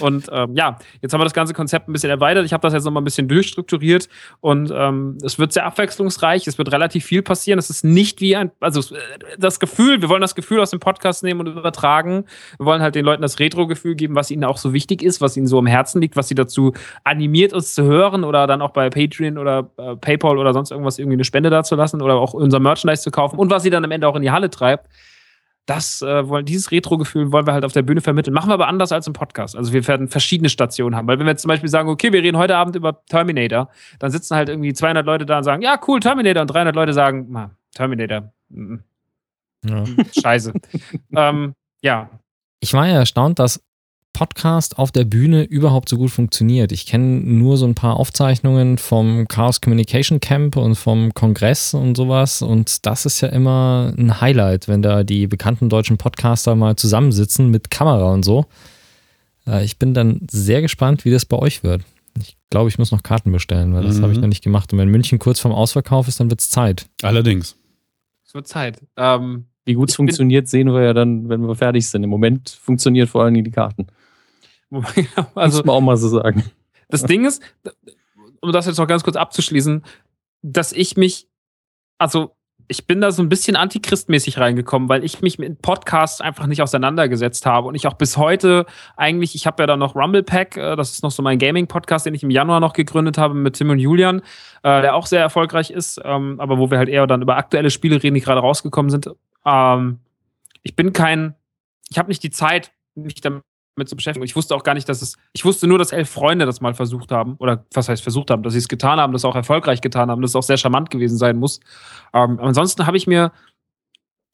D: Und ähm, ja, jetzt haben wir das ganze Konzept ein bisschen erweitert. Ich habe das jetzt nochmal ein bisschen durchstrukturiert und ähm, es wird sehr abwechslungsreich. Es wird relativ viel passieren. Es ist nicht wie ein, also äh, das Gefühl, wir wollen das Gefühl aus dem Podcast nehmen und übertragen. Wir wollen halt den Leuten das Retro-Gefühl geben, was ihnen auch so wichtig ist, was ihnen so am Herzen liegt, was sie dazu animiert, uns zu hören oder dann auch bei Patreon oder äh, PayPal oder sonst irgendwas irgendwie eine Spende dazulassen oder auch unser Merchandise zu kaufen und was sie dann am Ende auch in die Halle treibt das äh, wollen, dieses Retro-Gefühl wollen wir halt auf der Bühne vermitteln. Machen wir aber anders als im Podcast. Also wir werden verschiedene Stationen haben. Weil wenn wir jetzt zum Beispiel sagen, okay, wir reden heute Abend über Terminator, dann sitzen halt irgendwie 200 Leute da und sagen, ja, cool, Terminator. Und 300 Leute sagen, "Ma, Terminator, mm,
E: Ja.
D: scheiße. ähm, ja,
E: Ich war ja erstaunt, dass Podcast auf der Bühne überhaupt so gut funktioniert. Ich kenne nur so ein paar Aufzeichnungen vom Chaos Communication Camp und vom Kongress und sowas. Und das ist ja immer ein Highlight, wenn da die bekannten deutschen Podcaster mal zusammensitzen mit Kamera und so. Äh, Ich bin dann sehr gespannt, wie das bei euch wird. Ich glaube, ich muss noch Karten bestellen, weil das
B: Mhm.
E: habe ich noch nicht gemacht. Und wenn München kurz vorm Ausverkauf ist, dann wird es Zeit.
B: Allerdings.
D: es wird Zeit. Ähm,
C: Wie gut es funktioniert, sehen wir ja dann, wenn wir fertig sind. Im Moment funktioniert vor allen Dingen die Karten.
D: also
C: Muss man auch mal so sagen.
D: Das Ding ist, um das jetzt noch ganz kurz abzuschließen, dass ich mich, also ich bin da so ein bisschen antichristmäßig reingekommen, weil ich mich mit Podcasts einfach nicht auseinandergesetzt habe und ich auch bis heute eigentlich, ich habe ja da noch Rumble Pack, äh, das ist noch so mein Gaming-Podcast, den ich im Januar noch gegründet habe mit Tim und Julian, äh, der auch sehr erfolgreich ist, ähm, aber wo wir halt eher dann über aktuelle Spiele reden, die gerade rausgekommen sind. Ähm, ich bin kein, ich habe nicht die Zeit, mich damit zu beschäftigen. Ich wusste auch gar nicht, dass es, ich wusste nur, dass elf Freunde das mal versucht haben, oder was heißt versucht haben, dass sie es getan haben, das auch erfolgreich getan haben, dass es auch sehr charmant gewesen sein muss. Ähm, ansonsten habe ich mir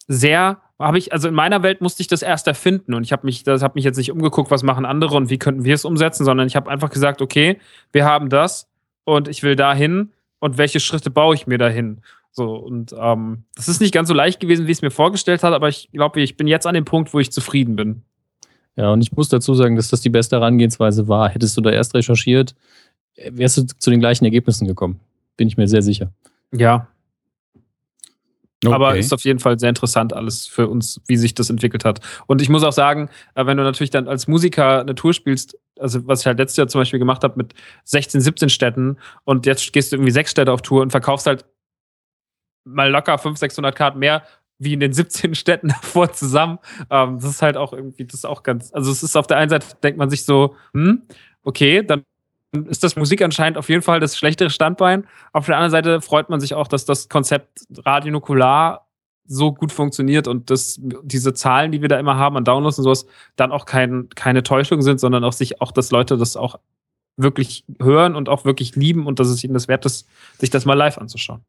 D: sehr, habe ich, also in meiner Welt musste ich das erst erfinden und ich habe mich, das habe mich jetzt nicht umgeguckt, was machen andere und wie könnten wir es umsetzen, sondern ich habe einfach gesagt, okay, wir haben das und ich will dahin und welche Schritte baue ich mir dahin? So, und ähm, das ist nicht ganz so leicht gewesen, wie es mir vorgestellt habe, aber ich glaube, ich bin jetzt an dem Punkt, wo ich zufrieden bin.
C: Ja, und ich muss dazu sagen, dass das die beste Herangehensweise war. Hättest du da erst recherchiert, äh, wärst du zu den gleichen Ergebnissen gekommen. Bin ich mir sehr sicher.
D: Ja,
B: Okay.
D: Aber ist auf jeden Fall sehr interessant alles für uns, wie sich das entwickelt hat. Und ich muss auch sagen, äh, wenn du natürlich dann als Musiker eine Tour spielst, also was ich halt letztes Jahr zum Beispiel gemacht habe mit 16, 17 Städten und jetzt gehst du irgendwie sechs Städte auf Tour und verkaufst halt mal locker 500, 600 Karten mehr wie in den 17 Städten davor zusammen. Ähm, das ist halt auch irgendwie, das ist auch ganz, also es ist auf der einen Seite, denkt man sich so, hm, okay, dann ist das Musik anscheinend auf jeden Fall das schlechtere Standbein. Auf der anderen Seite freut man sich auch, dass das Konzept Radio Nukular so gut funktioniert und dass diese Zahlen, die wir da immer haben an Downloads und sowas, dann auch kein, keine Täuschung sind, sondern auch sich auch, dass Leute das auch wirklich hören und auch wirklich lieben und dass es ihnen das wert ist, sich das mal live anzuschauen.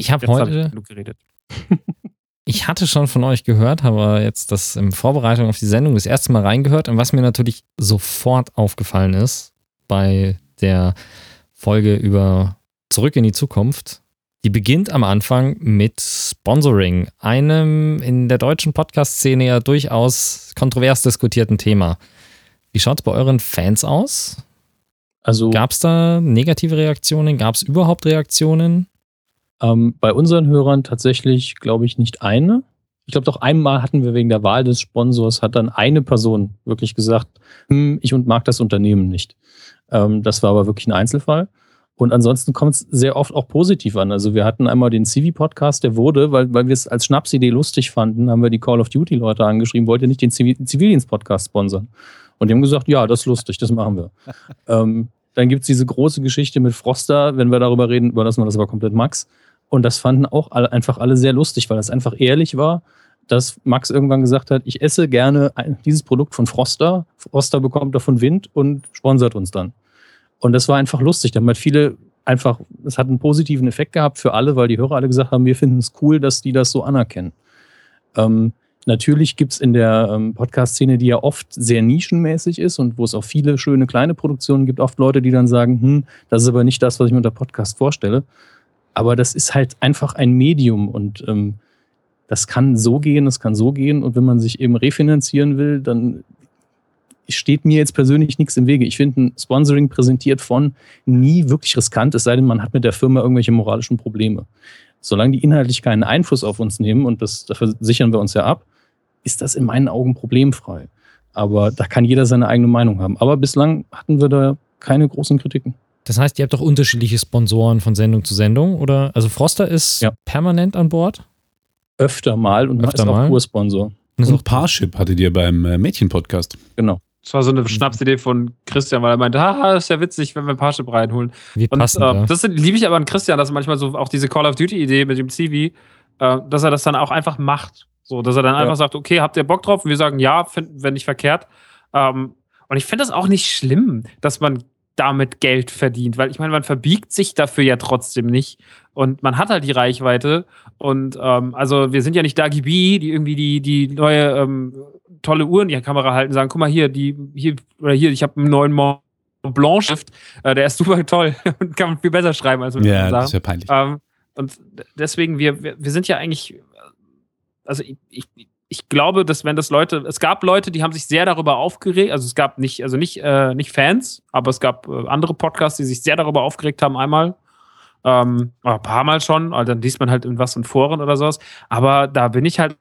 E: Ich habe
D: ich
E: heute,
D: genug geredet.
E: ich hatte schon von euch gehört, habe jetzt das in Vorbereitung auf die Sendung das erste Mal reingehört. Und was mir natürlich sofort aufgefallen ist bei der Folge über Zurück in die Zukunft, die beginnt am Anfang mit Sponsoring, einem in der deutschen Podcast-Szene ja durchaus kontrovers diskutierten Thema. Wie schaut es bei euren Fans aus?
C: Also
E: Gab es da negative Reaktionen? Gab es überhaupt Reaktionen?
C: Ähm, bei unseren Hörern tatsächlich, glaube ich, nicht eine. Ich glaube, doch einmal hatten wir wegen der Wahl des Sponsors, hat dann eine Person wirklich gesagt, hm, ich und mag das Unternehmen nicht. Ähm, das war aber wirklich ein Einzelfall. Und ansonsten kommt es sehr oft auch positiv an. Also wir hatten einmal den Civi-Podcast, der wurde, weil, weil wir es als Schnapsidee lustig fanden, haben wir die Call of Duty-Leute angeschrieben, wollt ihr nicht den Zivi- Zivildienst-Podcast sponsern? Und die haben gesagt, ja, das ist lustig, das machen wir. ähm, dann gibt es diese große Geschichte mit Froster, wenn wir darüber reden, überlassen wir das aber komplett Max. Und das fanden auch alle, einfach alle sehr lustig, weil das einfach ehrlich war, dass Max irgendwann gesagt hat, ich esse gerne dieses Produkt von Froster. Froster bekommt davon Wind und sponsert uns dann. Und das war einfach lustig. Da haben halt viele einfach, es hat einen positiven Effekt gehabt für alle, weil die Hörer alle gesagt haben, wir finden es cool, dass die das so anerkennen. Ähm, natürlich gibt es in der ähm, Podcast-Szene, die ja oft sehr nischenmäßig ist und wo es auch viele schöne kleine Produktionen gibt, oft Leute, die dann sagen, hm, das ist aber nicht das, was ich mir unter Podcast vorstelle. Aber das ist halt einfach ein Medium und ähm, das kann so gehen, das kann so gehen. Und wenn man sich eben refinanzieren will, dann steht mir jetzt persönlich nichts im Wege. Ich finde ein Sponsoring präsentiert von nie wirklich riskant, es sei denn, man hat mit der Firma irgendwelche moralischen Probleme. Solange die inhaltlich keinen Einfluss auf uns nehmen, und das, dafür sichern wir uns ja ab, ist das in meinen Augen problemfrei. Aber da kann jeder seine eigene Meinung haben. Aber bislang hatten wir da keine großen Kritiken.
E: Das heißt, ihr habt doch unterschiedliche Sponsoren von Sendung zu Sendung, oder? Also Froster ist
C: Ja.
E: permanent an Bord.
C: Öfter mal und
E: Öfter
C: ist auch
E: mal.
C: Kursponsor.
E: Und ist
B: Und
E: auch
B: Parship hattet ihr beim äh, Mädchen-Podcast.
C: Genau.
D: Das war so eine Schnapsidee von Christian, weil er meinte, haha, ist ja witzig, wenn wir ein Parship reinholen.
E: wie
D: Und
E: passend.
D: äh, das liebe ich aber an Christian, dass er manchmal so auch diese Call of Duty-Idee mit dem CV, äh, dass er das dann auch einfach macht. So, dass er dann
C: Ja.
D: einfach sagt, okay, habt ihr Bock drauf? Und wir sagen, ja, finden wir nicht verkehrt. Ähm, und ich finde das auch nicht schlimm, dass man damit Geld verdient, weil ich meine, man verbiegt sich dafür ja trotzdem nicht. Und man hat halt die Reichweite. Und ähm, also wir sind ja nicht Dagi B, die irgendwie die, die neue ähm, tolle Uhr in die Kamera halten sagen, guck mal hier, die hier oder hier, ich habe einen neuen Mont Blanc Stift, äh, der ist super toll und kann man viel besser schreiben als mit
B: Ja, das ist ja peinlich.
D: Ähm, und deswegen, wir, wir, wir sind ja eigentlich, äh, also ich, ich, ich glaube, dass wenn das Leute, es gab Leute, die haben sich sehr darüber aufgeregt, also es gab nicht, also nicht, äh, nicht Fans, aber es gab äh, andere Podcasts, die sich sehr darüber aufgeregt haben, einmal. Ähm, ein paar Mal schon, also dann liest man halt irgendwas in Foren oder sowas. Aber da bin ich halt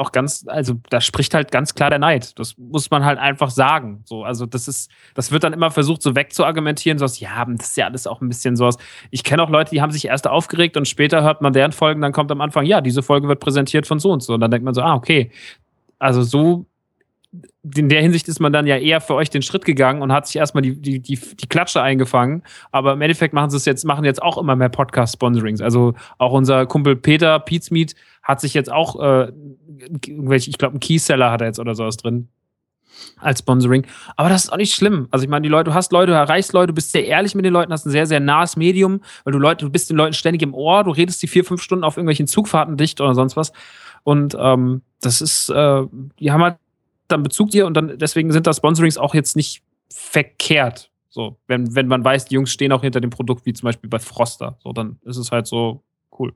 D: auch ganz, also da spricht halt ganz klar der Neid. Das muss man halt einfach sagen. So, also das ist, das wird dann immer versucht, so wegzuargumentieren, so was, ja, das ist ja alles auch ein bisschen sowas. Ich kenne auch Leute, die haben sich erst aufgeregt und später hört man deren Folgen, dann kommt am Anfang, ja, diese Folge wird präsentiert von so und so. Und dann denkt man so, ah, okay. Also so, in der Hinsicht ist man dann ja eher für euch den Schritt gegangen und hat sich erstmal die, die, die, die Klatsche eingefangen. Aber im Endeffekt machen sie es jetzt, machen jetzt auch immer mehr Podcast-Sponsorings. Also auch unser Kumpel Peter Pizmeet hat sich jetzt auch äh, ich glaube, ein Keyseller hat er jetzt oder sowas drin als Sponsoring. Aber das ist auch nicht schlimm. Also ich meine, die Leute, du hast Leute, du erreichst Leute, du bist sehr ehrlich mit den Leuten, hast ein sehr, sehr nahes Medium, weil du Leute, du bist den Leuten ständig im Ohr, du redest die vier, fünf Stunden auf irgendwelchen Zugfahrten dicht oder sonst was. Und ähm, das ist, äh, die haben halt dann Bezug dir und dann deswegen sind da Sponsorings auch jetzt nicht verkehrt. So, wenn, wenn man weiß, die Jungs stehen auch hinter dem Produkt, wie zum Beispiel bei Froster. So, dann ist es halt so cool.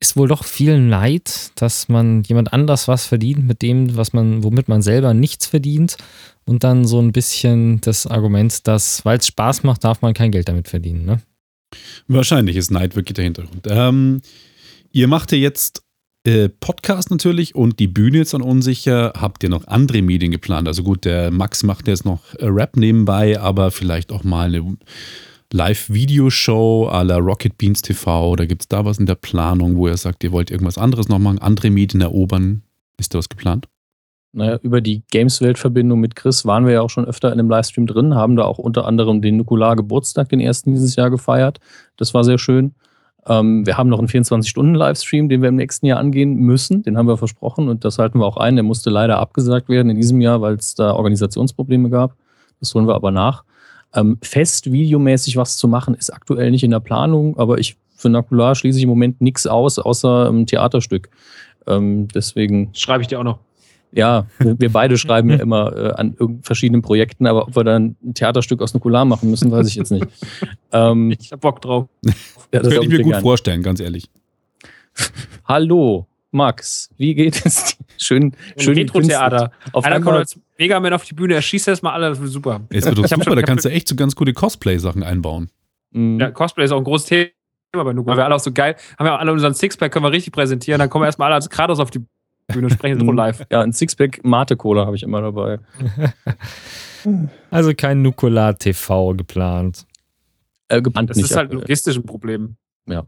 E: ist wohl doch viel Neid, dass man jemand anders was verdient mit dem, was man, womit man selber nichts verdient. Und dann so ein bisschen das Argument, dass, weil es Spaß macht, darf man kein Geld damit verdienen. Ne?
B: Wahrscheinlich ist Neid wirklich der Hintergrund. Ähm, ihr macht ja jetzt äh, Podcast natürlich und die Bühne jetzt an unsicher. Habt ihr noch andere Medien geplant? Also gut, der Max macht jetzt noch äh, Rap nebenbei, aber vielleicht auch mal eine Live-Videoshow à la Rocket Beans TV oder gibt es da was in der Planung, wo ihr sagt, ihr wollt irgendwas anderes noch machen, andere Medien erobern? Ist da was geplant?
C: Naja, über die Games-Welt-Verbindung mit Chris waren wir ja auch schon öfter in einem Livestream drin, haben da auch unter anderem den Nukular Geburtstag, den ersten dieses Jahr gefeiert. Das war sehr schön. Ähm, wir haben noch einen 24-Stunden-Livestream, den wir im nächsten Jahr angehen müssen. Den haben wir versprochen und das halten wir auch ein. Der musste leider abgesagt werden in diesem Jahr, weil es da Organisationsprobleme gab. Das holen wir aber nach. Ähm, fest videomäßig was zu machen, ist aktuell nicht in der Planung, aber ich für Nakular schließe ich im Moment nichts aus, außer ein Theaterstück. Ähm, deswegen,
D: Schreibe ich dir auch noch.
C: Ja, wir, beide schreiben ja immer äh, an verschiedenen Projekten, aber ob wir dann ein Theaterstück aus Nukular machen müssen, weiß ich jetzt nicht. ähm,
D: Ich hab Bock drauf.
C: ja, das
B: Könnte
C: glaub
B: ich mir gut
C: gern.
B: vorstellen, ganz ehrlich.
C: Hallo, Max, wie geht es dir? Schön, schön
D: Retro-Theater.
C: Auf
D: Einer kommt
C: einmal,
D: als Megaman auf die Bühne, er schießt erstmal alle, das wird super.
B: Es wird doch super,
D: schon-
B: da kannst du echt so ganz gute Cosplay-Sachen einbauen.
C: mh,
D: Ja, Cosplay ist auch ein großes Thema bei Nuku, weil wir alle auch so geil, haben ja alle unseren Sixpack, können wir richtig präsentieren, dann kommen wir erstmal alle als Kratos auf die Bühne sprechen so live.
C: ja, ein Sixpack Mate-Cola habe ich immer dabei.
E: Also kein Nukular TV geplant.
C: Äh, gebannt
D: Das
C: nicht.
D: ist halt ein Problem.
E: Ja.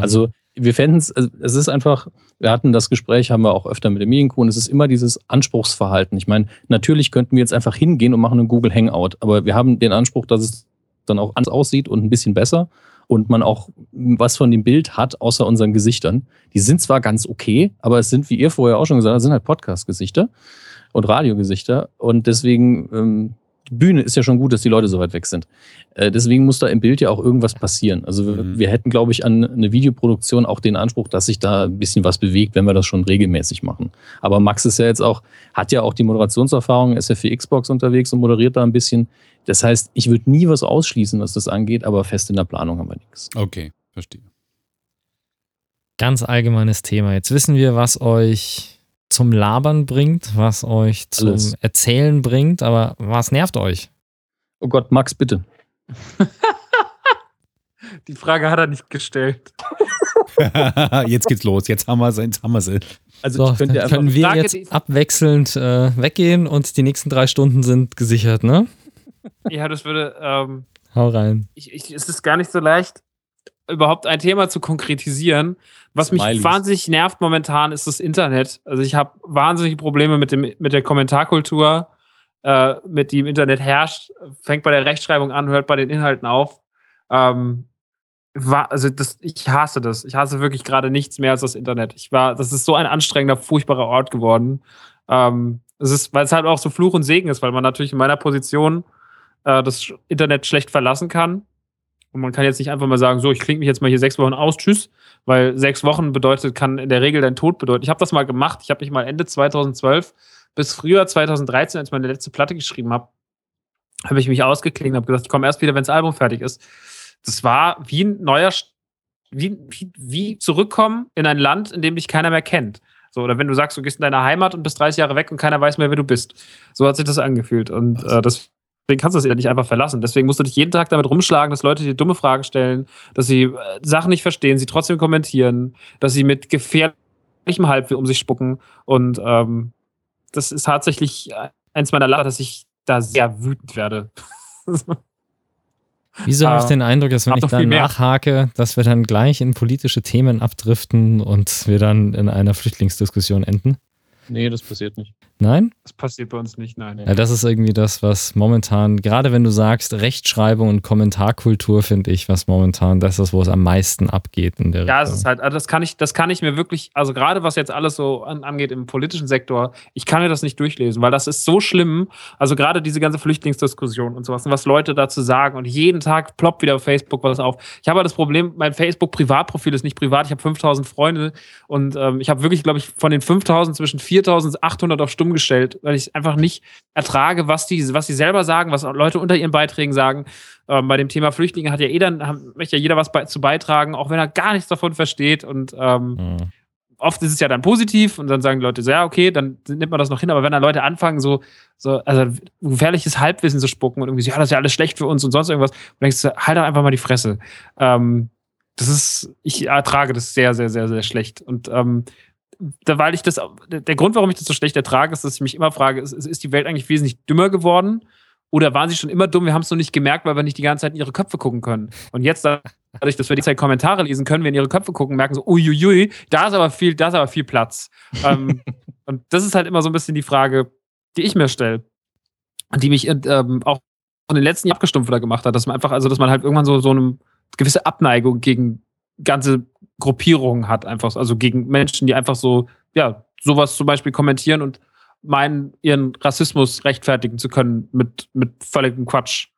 C: Also wir fänden es, also es ist einfach, wir hatten das Gespräch, haben wir auch öfter mit dem Medienkuh und es ist immer dieses Anspruchsverhalten. Ich meine, natürlich könnten wir jetzt einfach hingehen und machen einen Google Hangout, aber wir haben den Anspruch, dass es dann auch anders aussieht und ein bisschen besser und man auch was von dem Bild hat, außer unseren Gesichtern. Die sind zwar ganz okay, aber es sind, wie ihr vorher auch schon gesagt habt, sind halt Podcast-Gesichter und Radiogesichter und deswegen, ähm, die Bühne ist ja schon gut, dass die Leute so weit weg sind. Äh, deswegen muss da im Bild ja auch irgendwas passieren. Also wir,
B: Mhm.
C: wir hätten, glaube ich, an eine Videoproduktion auch den Anspruch, dass sich da ein bisschen was bewegt, wenn wir das schon regelmäßig machen. Aber Max ist ja jetzt auch, hat ja auch die Moderationserfahrung, ist ja für Xbox unterwegs und moderiert da ein bisschen. Das heißt, ich würde nie was ausschließen, was das angeht, aber fest in der Planung haben wir nichts.
B: Okay, verstehe.
E: Ganz allgemeines Thema. Jetzt wissen wir, was euch zum Labern bringt, was euch zum
C: Alles.
E: Erzählen bringt, aber was nervt euch?
C: Oh Gott, Max, bitte.
D: Die Frage hat er nicht gestellt.
B: jetzt geht's los. Jetzt haben wir sie. Jetzt haben wir sie.
C: Also
E: So,
C: ich könnte
E: dann
C: einfach
E: können wir
D: Frage,
E: jetzt abwechselnd äh, weggehen und die nächsten drei Stunden sind gesichert, ne?
D: Ja, das würde, ähm,
E: Hau rein.
D: ich, ich, es ist gar nicht so leicht, überhaupt ein Thema zu konkretisieren. Was mich
C: Smileys.
D: wahnsinnig nervt momentan, ist das Internet. Also ich habe wahnsinnige Probleme mit, dem, mit der Kommentarkultur, äh, mit die im Internet herrscht. Fängt bei der Rechtschreibung an, hört bei den Inhalten auf. Ähm, war, also das, ich hasse das. Ich hasse wirklich gerade nichts mehr als das Internet. Ich war, das ist so ein anstrengender, furchtbarer Ort geworden. Ähm, es ist, weil es halt auch so Fluch und Segen ist, weil man natürlich in meiner Position äh, das Internet schlecht verlassen kann. Und man kann jetzt nicht einfach mal sagen, so, ich klinge mich jetzt mal hier sechs Wochen aus, tschüss, weil sechs Wochen bedeutet, kann in der Regel dein Tod bedeuten. Ich habe das mal gemacht. Ich habe mich mal Ende 2012 bis Frühjahr 2013, als ich meine letzte Platte geschrieben habe, habe ich mich ausgeklingt habe gesagt, ich komme erst wieder, wenn das Album fertig ist. Das war wie ein neuer, wie, wie, wie zurückkommen in ein Land, in dem dich keiner mehr kennt. So, oder wenn du sagst, du gehst in deine Heimat und bist 30 Jahre weg und keiner weiß mehr, wer du bist. So hat sich das angefühlt. Und äh, das, deswegen kannst du das ja nicht einfach verlassen. Deswegen musst du dich jeden Tag damit rumschlagen, dass Leute dir dumme Fragen stellen, dass sie äh, Sachen nicht verstehen, sie trotzdem kommentieren, dass sie mit gefährlichem Halb um sich spucken. Und ähm, das ist tatsächlich eins meiner Lacher, dass ich da sehr wütend werde.
E: Wieso habe ich
D: Ah,
E: den Eindruck, dass wenn ich
D: noch
E: da
D: viel mehr.
E: nachhake, dass wir dann gleich in politische Themen abdriften und wir dann in einer Flüchtlingsdiskussion enden?
C: Nee, das passiert nicht.
E: Nein?
D: Das passiert bei uns nicht, nein.
E: Ja, das ist irgendwie das, was momentan, gerade wenn du sagst, Rechtschreibung und Kommentarkultur, finde ich, was momentan das ist, wo es am meisten abgeht in der
D: Ja, es ist halt, also das kann ich, das kann ich mir wirklich, also gerade was jetzt alles so an, angeht im politischen Sektor, ich kann mir das nicht durchlesen, weil das ist so schlimm. Also gerade diese ganze Flüchtlingsdiskussion und sowas, und was Leute dazu sagen und jeden Tag ploppt wieder auf Facebook was auf. Ich habe halt das Problem, mein Facebook-Privatprofil ist nicht privat, ich habe 5000 Freunde und ähm, ich habe wirklich, glaube ich, von den 5000 zwischen 4000 und 800 auf stumm gestellt, weil ich einfach nicht ertrage, was die, was die selber sagen, was Leute unter ihren Beiträgen sagen. Ähm, bei dem Thema Flüchtlinge hat ja jeder, haben- möchte ja jeder was bei, zu beitragen, auch wenn er gar nichts davon versteht. Und ähm,
E: Ja.
D: oft ist es ja dann positiv und dann sagen die Leute so, ja, okay, dann nimmt man das noch hin. Aber wenn dann Leute anfangen, so, so also gefährliches Halbwissen zu spucken und irgendwie so, ja, das ist ja alles schlecht für uns und sonst irgendwas, und denkst du, halt doch einfach mal die Fresse. Ähm, das ist, ich ertrage das sehr, sehr, sehr, sehr schlecht. Und ähm, da, weil ich das, der Grund, warum ich das so schlecht ertrage, ist, dass ich mich immer frage, ist, ist die Welt eigentlich wesentlich dümmer geworden? Oder waren sie schon immer dumm? Wir haben es noch nicht gemerkt, weil wir nicht die ganze Zeit in ihre Köpfe gucken können. Und jetzt, dadurch, dass wir die Zeit Kommentare lesen können, wir in ihre Köpfe gucken, merken so, uiuiui, da ist aber viel, da ist aber viel Platz. ähm, und das ist halt immer so ein bisschen die Frage, die ich mir stelle. Und die mich ähm, auch in den letzten Jahren abgestumpfter gemacht hat, dass man einfach, also dass man halt irgendwann so, so eine gewisse Abneigung gegen ganze Gruppierungen hat, einfach, also gegen Menschen, die einfach so, ja, sowas zum Beispiel kommentieren und meinen, ihren Rassismus rechtfertigen zu können mit, mit völligem Quatsch.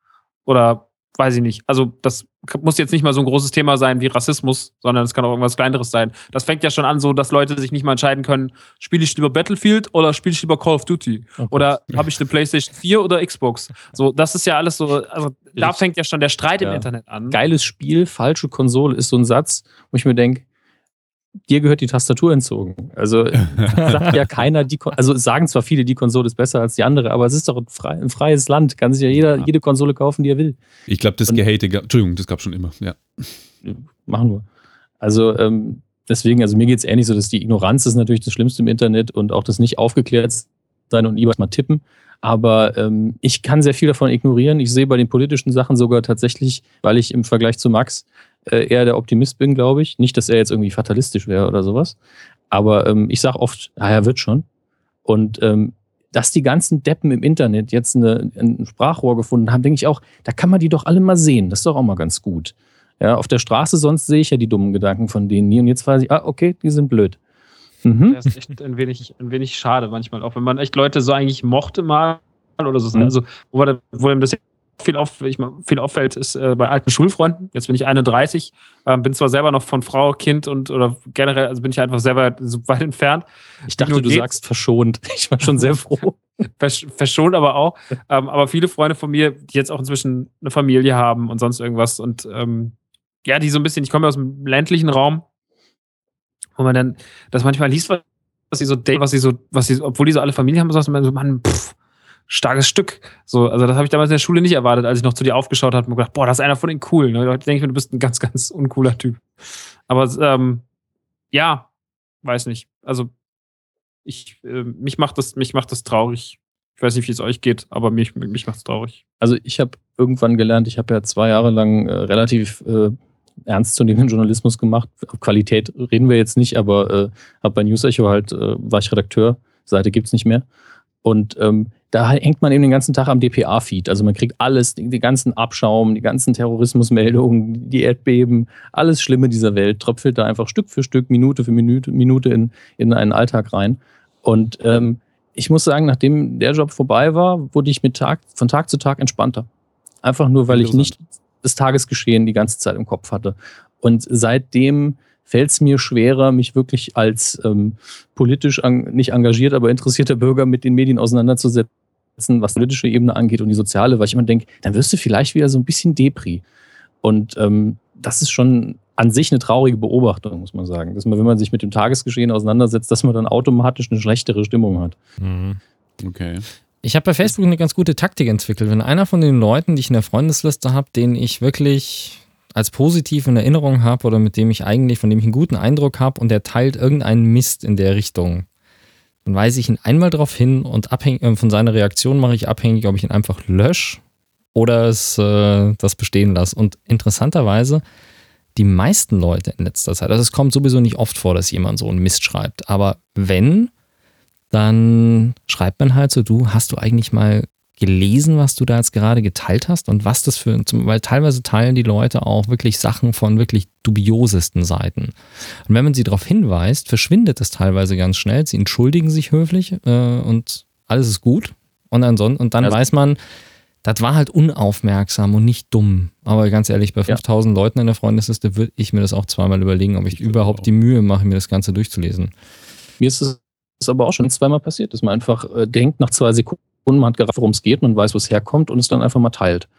D: Oder weiß ich nicht. Also das muss jetzt nicht mal so ein großes Thema sein wie Rassismus, sondern es kann auch irgendwas Kleineres sein. Das fängt ja schon an, so dass Leute sich nicht mal entscheiden können, spiele ich lieber Battlefield oder spiele ich lieber Call of Duty?
C: Oh
D: oder habe ich eine PlayStation 4 oder Xbox? So, das ist ja alles so, also da fängt ja schon der Streit im
C: Ja.
D: Internet an.
C: Geiles Spiel, falsche Konsole ist so ein Satz, wo ich mir denke, dir gehört die Tastatur entzogen. Also sagt ja keiner, die, Kon- also sagen zwar viele, die Konsole ist besser als die andere, aber es ist doch ein, frei, ein freies Land. Kann sich ja jeder
B: Ja.
C: jede Konsole kaufen, die er will.
B: Ich glaube, das Gehate, Entschuldigung, das gab schon immer. Ja.
C: machen wir. Also ähm, deswegen, also mir geht es ähnlich so, dass die Ignoranz ist natürlich das Schlimmste im Internet und auch das nicht aufgeklärt sein und lieber mal tippen. Aber ähm, ich kann sehr viel davon ignorieren. Ich sehe bei den politischen Sachen sogar tatsächlich, weil ich im Vergleich zu Max äh, eher der Optimist bin, glaube ich. Nicht, dass er jetzt irgendwie fatalistisch wäre oder sowas. Aber ähm, ich sage oft, er wird schon. Und ähm, dass die ganzen Deppen im Internet jetzt eine, ein Sprachrohr gefunden haben, denke ich auch, da kann man die doch alle mal sehen. Das ist doch auch mal ganz gut. Ja, auf der Straße sonst sehe ich ja die dummen Gedanken von denen nie und jetzt weiß ich, ah, okay, die sind blöd. Mhm.
D: Das ist echt ein wenig, ein wenig schade manchmal, auch wenn man echt Leute so eigentlich mochte mal oder so.
C: Mhm.
D: Also, wo, man- wo ihm das viel, auf, ich mal, viel auffällt, ist äh, bei alten Schulfreunden. Jetzt bin ich 31, ähm, bin zwar selber noch von Frau, Kind und oder generell, also bin ich einfach weit, so weit entfernt.
C: Ich dachte,
D: Nur
C: du
D: geht's.
C: sagst verschont. Ich war schon sehr froh.
D: Versch verschont aber auch. Ähm, aber viele Freunde von mir, die jetzt auch inzwischen eine Familie haben und sonst irgendwas und ähm, ja, die so ein bisschen, ich komme aus dem ländlichen Raum, wo man dann das manchmal liest, was sie so was sie so, was sie, obwohl die so alle Familie haben, sagt man so, Mann, pff, starkes Stück. So, also das habe ich damals in der Schule nicht erwartet, als ich noch zu dir aufgeschaut habe und gedacht, boah, das ist einer von den coolen. Heute denke ich mir, du bist ein ganz, ganz uncooler Typ. Aber ähm, ja, weiß nicht. Also ich, äh, mich macht das, mich macht das traurig. Ich weiß nicht, wie es euch geht, aber mich, mich macht es traurig.
C: Also ich habe irgendwann gelernt, ich habe ja zwei Jahre lang äh, relativ äh, ernstzunehmenden Journalismus gemacht. Qualität reden wir jetzt nicht, aber äh, habe bei News Echo halt, äh, war ich Redakteur, Seite gibt's nicht mehr. Und ähm, da hängt man eben den ganzen Tag am DPA-Feed. Also man kriegt alles, den ganzen Abschaum, die ganzen Terrorismusmeldungen, die Erdbeben, alles Schlimme dieser Welt tröpfelt da einfach Stück für Stück, Minute für Minute, Minute in, in einen Alltag rein. Und ähm, ich muss sagen, nachdem der Job vorbei war, wurde ich mit Tag, von Tag zu Tag entspannter. Einfach nur, weil ich nicht das Tagesgeschehen die ganze Zeit im Kopf hatte. Und seitdem fällt es mir schwerer, mich wirklich als ähm, politisch an, nicht engagiert, aber interessierter Bürger mit den Medien auseinanderzusetzen, was die politische Ebene angeht und die soziale, weil ich immer denke, dann wirst du vielleicht wieder so ein bisschen Depri. Und ähm, das ist schon an sich eine traurige Beobachtung, muss man sagen. Dass man, wenn man sich mit dem Tagesgeschehen auseinandersetzt, dass man dann automatisch eine schlechtere Stimmung hat.
E: Mhm.
B: Okay.
E: Ich habe bei Facebook eine ganz gute Taktik entwickelt. Wenn einer von den Leuten, die ich in der Freundesliste habe, den ich wirklich als positiv in Erinnerung habe oder mit dem ich eigentlich, von dem ich einen guten Eindruck habe und der teilt irgendeinen Mist in der Richtung, dann weise ich ihn einmal darauf hin und abhängig, äh, von seiner Reaktion mache ich abhängig, ob ich ihn einfach lösche oder es äh, das bestehen lasse. Und interessanterweise, die meisten Leute in letzter Zeit, also es kommt sowieso nicht oft vor, dass jemand so einen Mist schreibt, aber wenn, dann schreibt man halt so, du, hast du eigentlich mal gelesen, was du da jetzt gerade geteilt hast und was das für, weil teilweise teilen die Leute auch wirklich Sachen von wirklich dubiosesten Seiten. Und wenn man sie darauf hinweist, verschwindet es teilweise ganz schnell. Sie entschuldigen sich höflich äh, und alles ist gut. Und, ansonsten, und dann
C: Also-
E: weiß man, das war halt unaufmerksam und nicht dumm. Aber ganz ehrlich, bei 5000 Leuten in der Freundesliste würde ich mir das auch zweimal überlegen, ob ich,
B: Ich
E: überhaupt die Mühe mache, mir das Ganze durchzulesen.
C: Mir ist es aber auch schon zweimal passiert, dass man einfach äh, denkt nach zwei Sekunden, man hat gerafft, worum es geht, man weiß, wo es herkommt und es dann einfach mal teilt.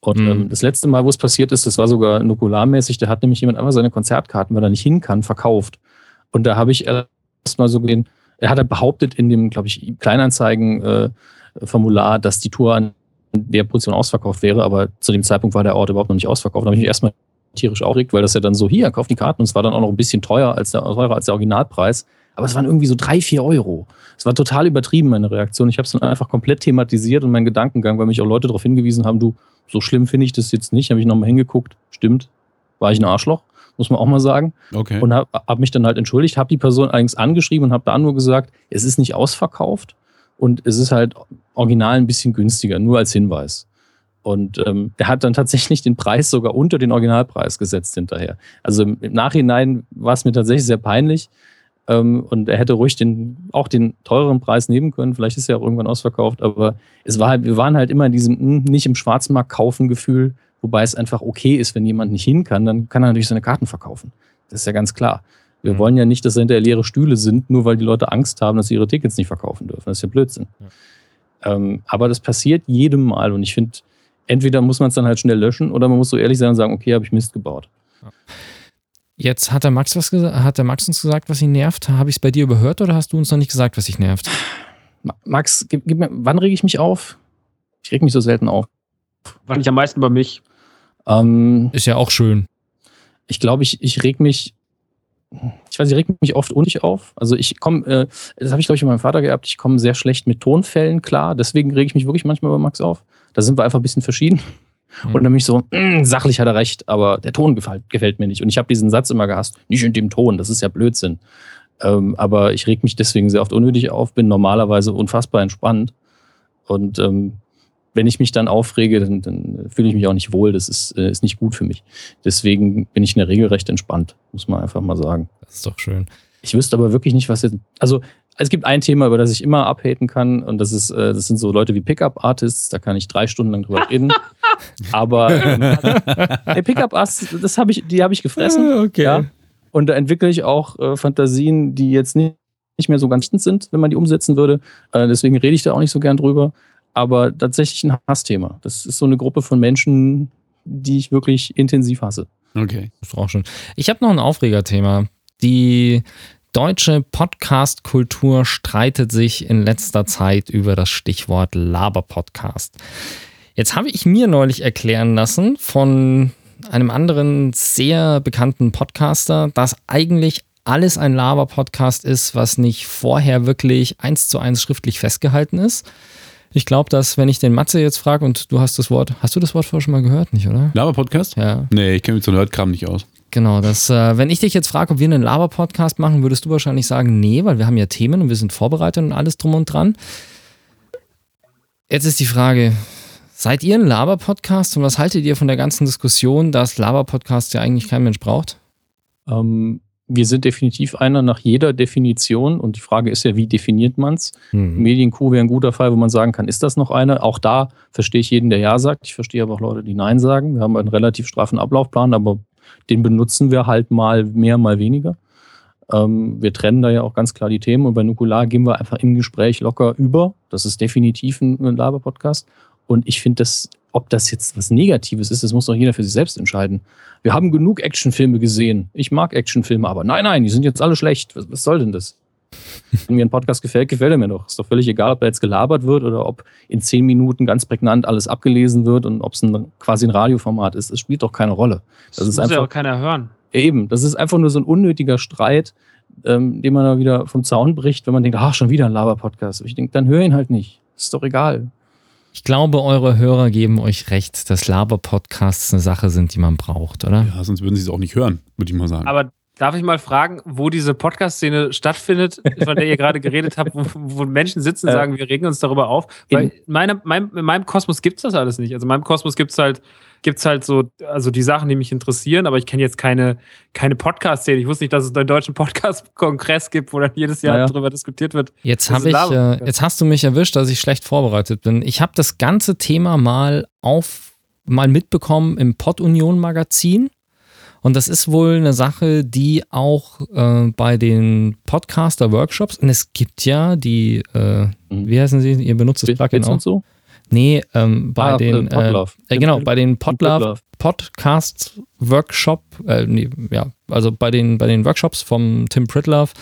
C: Und
E: Mhm.
C: ähm, das letzte Mal, wo es passiert ist, das war sogar nukularmäßig, da hat nämlich jemand einfach seine Konzertkarten, weil er nicht hin kann, verkauft. Und da habe ich erst mal so gesehen, er hat behauptet in dem, glaube ich, Kleinanzeigen-Formular, dass die Tour an der Position ausverkauft wäre, aber zu dem Zeitpunkt war der Ort überhaupt noch nicht ausverkauft. Da habe ich mich erstmal tierisch aufgeregt, weil das ja dann so, hier, kauft die Karten und es war dann auch noch ein bisschen teuer als der, teurer als der Originalpreis. Aber es waren irgendwie so drei, vier Euro. Es war total übertrieben, meine Reaktion. Ich habe es dann einfach komplett thematisiert und meinen Gedankengang, weil mich auch Leute darauf hingewiesen haben, du, so schlimm finde ich das jetzt nicht. Habe ich nochmal hingeguckt. Stimmt, war ich ein Arschloch, muss man auch mal sagen.
B: Okay.
C: Und habe hab mich dann halt entschuldigt, habe die Person allerdings angeschrieben und habe da nur gesagt, es ist nicht ausverkauft und es ist halt original ein bisschen günstiger, nur als Hinweis. Und ähm, der hat dann tatsächlich den Preis sogar unter den Originalpreis gesetzt hinterher. Also im, im Nachhinein war es mir tatsächlich sehr peinlich. Ähm, und er hätte ruhig den, auch den teureren Preis nehmen können. Vielleicht ist er auch irgendwann ausverkauft, aber es war halt, wir waren halt immer in diesem hm, nicht im Schwarzmarkt kaufen Gefühl, wobei es einfach okay ist, wenn jemand nicht hin kann, dann kann er natürlich seine Karten verkaufen. Das ist ja ganz klar. Wir
E: Mhm.
C: wollen ja nicht, dass hinterher leere Stühle sind, nur weil die Leute Angst haben, dass sie ihre Tickets nicht verkaufen dürfen. Das ist ja Blödsinn. Ähm, aber das passiert jedem Mal und ich finde, entweder muss man es dann halt schnell löschen oder man muss so ehrlich sein und sagen, okay, habe ich Mist gebaut.
E: Jetzt hat der Max was gesagt, hat der Max uns gesagt, was ihn nervt. Habe ich es bei dir überhört oder hast du uns noch nicht gesagt, was dich nervt?
C: Ma- Max, gib, gib mir, wann rege ich mich auf? Ich reg mich so selten auf.
D: Wahrscheinlich am meisten über mich.
C: Ähm,
E: Ist ja auch schön.
C: ich glaube, ich, ich reg mich, ich weiß, ich reg mich oft unnötig auf. Also ich komme, äh, das habe ich, glaube ich, von meinem Vater geerbt, ich komme sehr schlecht mit Tonfällen klar. Deswegen rege ich mich wirklich manchmal über Max auf. Da sind wir einfach ein bisschen verschieden.
E: Mhm.
C: Und dann bin ich so, "Mm, sachlich hat er recht, aber der Ton gefällt, gefällt mir nicht. Und ich habe diesen Satz immer gehasst, nicht in dem Ton, das ist ja Blödsinn. Ähm, aber ich reg mich deswegen sehr oft unnötig auf, bin normalerweise unfassbar entspannt. Und ähm, wenn ich mich dann aufrege, dann, dann fühle ich mich auch nicht wohl. Das ist, äh, ist nicht gut für mich. Deswegen bin ich in der Regel recht entspannt, muss man einfach mal sagen.
E: Das ist doch schön.
C: Ich wüsste aber wirklich nicht, was jetzt. Also, es gibt ein Thema, über das ich immer abhaten kann, und das ist, äh, das sind so Leute wie Pickup-Artists, da kann ich drei Stunden lang drüber reden. aber ähm, hey, Pickup-Artists, das habe ich, die habe ich gefressen.
E: okay.
C: Ja. Und da entwickle ich auch äh, Fantasien, die jetzt nicht, nicht mehr so ganz sind, wenn man die umsetzen würde. Äh, deswegen rede ich da auch nicht so gern drüber. Aber tatsächlich ein Hassthema. Das ist so eine Gruppe von Menschen, die ich wirklich intensiv hasse.
B: Okay.
E: Das ist auch schön. Ich habe noch ein Aufregerthema. Die deutsche Podcast-Kultur streitet sich in letzter Zeit über das Stichwort Laber-Podcast. Jetzt habe ich mir neulich erklären lassen von einem anderen sehr bekannten Podcaster, dass eigentlich alles ein Laber-Podcast ist, was nicht vorher wirklich eins zu eins schriftlich festgehalten ist. Ich glaube, dass, wenn ich den Matze jetzt frage und du hast das Wort, hast du das Wort vorher schon mal gehört, nicht, oder?
B: Lava-Podcast?
E: Ja.
B: Nee, ich kenne mich so Nerdkram nicht aus.
E: Genau, das, äh, wenn ich dich jetzt frage, ob wir einen Laber-Podcast machen, würdest du wahrscheinlich sagen, nee, weil wir haben ja Themen und wir sind vorbereitet und alles drum und dran. Jetzt ist die Frage, seid ihr ein Laber-Podcast und was haltet ihr von der ganzen Diskussion, dass Laber-Podcasts ja eigentlich kein Mensch braucht?
C: Ähm, wir sind definitiv einer nach jeder Definition. Und die Frage ist ja, wie definiert man es?
E: Hm.
C: Medienkuh wäre ein guter Fall, wo man sagen kann, ist das noch eine? Auch da verstehe ich jeden, der Ja sagt. Ich verstehe aber auch Leute, die Nein sagen. Wir haben einen relativ straffen Ablaufplan, aber den benutzen wir halt mal mehr, mal weniger. Ähm, wir trennen da ja auch ganz klar die Themen und bei Nukular gehen wir einfach im Gespräch locker über. Das ist definitiv ein, ein Laber-Podcast. Und ich finde das, ob das jetzt was Negatives ist, das muss doch jeder für sich selbst entscheiden. Wir haben genug Actionfilme gesehen. Ich mag Actionfilme, aber nein, nein, die sind jetzt alle schlecht. Was, was soll denn das? Wenn mir ein Podcast gefällt, gefällt er mir doch. Ist doch völlig egal, ob da jetzt gelabert wird oder ob in zehn Minuten ganz prägnant alles abgelesen wird und ob es ein, quasi ein Radioformat ist. Es spielt doch keine Rolle.
D: Das,
C: Das ist
D: muss ja
C: einfach-
D: auch keiner hören.
C: Ja, eben, das ist einfach nur so ein unnötiger Streit, ähm, den man da wieder vom Zaun bricht, wenn man denkt, ach, schon wieder ein Laber-Podcast. Ich denke, dann hör ihn halt nicht. Ist doch egal.
E: Ich glaube, eure Hörer geben euch recht, dass Laber-Podcasts eine Sache sind, die man braucht, oder?
B: Ja, sonst würden sie es auch nicht hören, würde ich mal sagen.
D: Aber darf ich mal fragen, wo diese Podcast-Szene stattfindet, von der ihr gerade geredet habt, wo, wo Menschen sitzen und
C: Äh,
D: sagen, wir regen uns darüber auf? Weil in, meine, mein, in meinem Kosmos gibt es das alles nicht. Also in meinem Kosmos gibt es halt, gibt's halt so, also die Sachen, die mich interessieren, aber ich kenne jetzt keine, keine Podcast-Szene. Ich wusste nicht, dass es einen deutschen Podcast-Kongress gibt, wo dann jedes Jahr
C: Naja.
D: darüber diskutiert wird.
E: Jetzt
D: ist
E: ich, äh, jetzt hast du mich erwischt, dass ich schlecht vorbereitet bin. Ich habe das ganze Thema mal auf, mal mitbekommen im Pod-Union Magazin. Und das ist wohl eine Sache, die auch äh, bei den Podcaster-Workshops, und es gibt ja die, äh,
C: Mhm.
E: wie heißen sie? Ihr benutzt das Plugin auch?
C: und so?
E: Nee, ähm, bei
C: Ah,
E: den,
C: äh,
E: äh, genau, bei den Podlove
C: Podlove.
E: Podcast Workshop, äh, nee, ja, also bei den, bei den Workshops vom Tim Pritlove,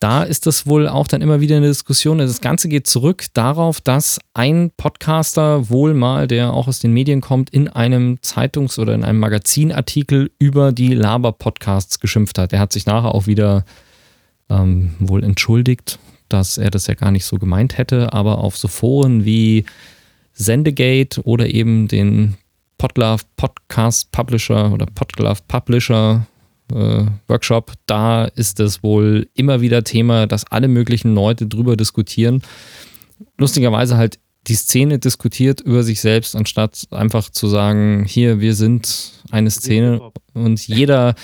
E: da ist das wohl auch dann immer wieder eine Diskussion. Das Ganze geht zurück darauf, dass ein Podcaster wohl mal, der auch aus den Medien kommt, in einem Zeitungs- oder in einem Magazinartikel über die Laber-Podcasts geschimpft hat. Der hat sich nachher auch wieder ähm, wohl entschuldigt, dass er das ja gar nicht so gemeint hätte, aber auf so Foren wie Sendegate oder eben den Podlove Podcast Publisher oder Podlove Publisher äh, Workshop, da ist es wohl immer wieder Thema, dass alle möglichen Leute drüber diskutieren. Lustigerweise halt die Szene diskutiert über sich selbst, anstatt einfach zu sagen, hier, wir sind eine Szene und jeder,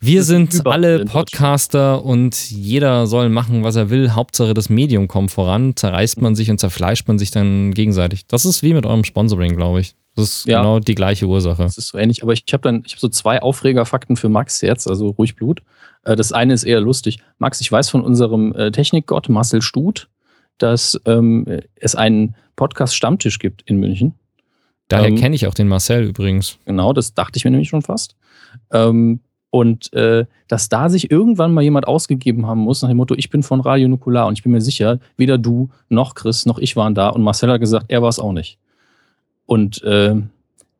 E: wir sind alle. Podcaster und jeder soll machen, was er will. Hauptsache das Medium kommt voran, zerreißt man sich und zerfleischt man sich dann gegenseitig. Das ist wie mit eurem Sponsoring, glaube ich. Das ist
C: Ja.
E: genau die gleiche Ursache.
C: Das ist so ähnlich, aber ich habe dann, ich habe so zwei Aufregerfakten für Max jetzt, also ruhig Blut. Äh, Das eine ist eher lustig. Max, ich weiß von unserem äh, Technikgott Marcel Stut, dass ähm, es einen Podcast-Stammtisch gibt in München.
E: Daher
C: Ähm,
E: kenne ich auch den Marcel übrigens.
C: Genau, das dachte ich mir nämlich schon fast. Ähm, und äh, dass da sich irgendwann mal jemand ausgegeben haben muss, nach dem Motto, ich bin von Radio Nukular und ich bin mir sicher, weder du noch Chris noch ich waren da und Marcel hat gesagt, er war es auch nicht. Und äh,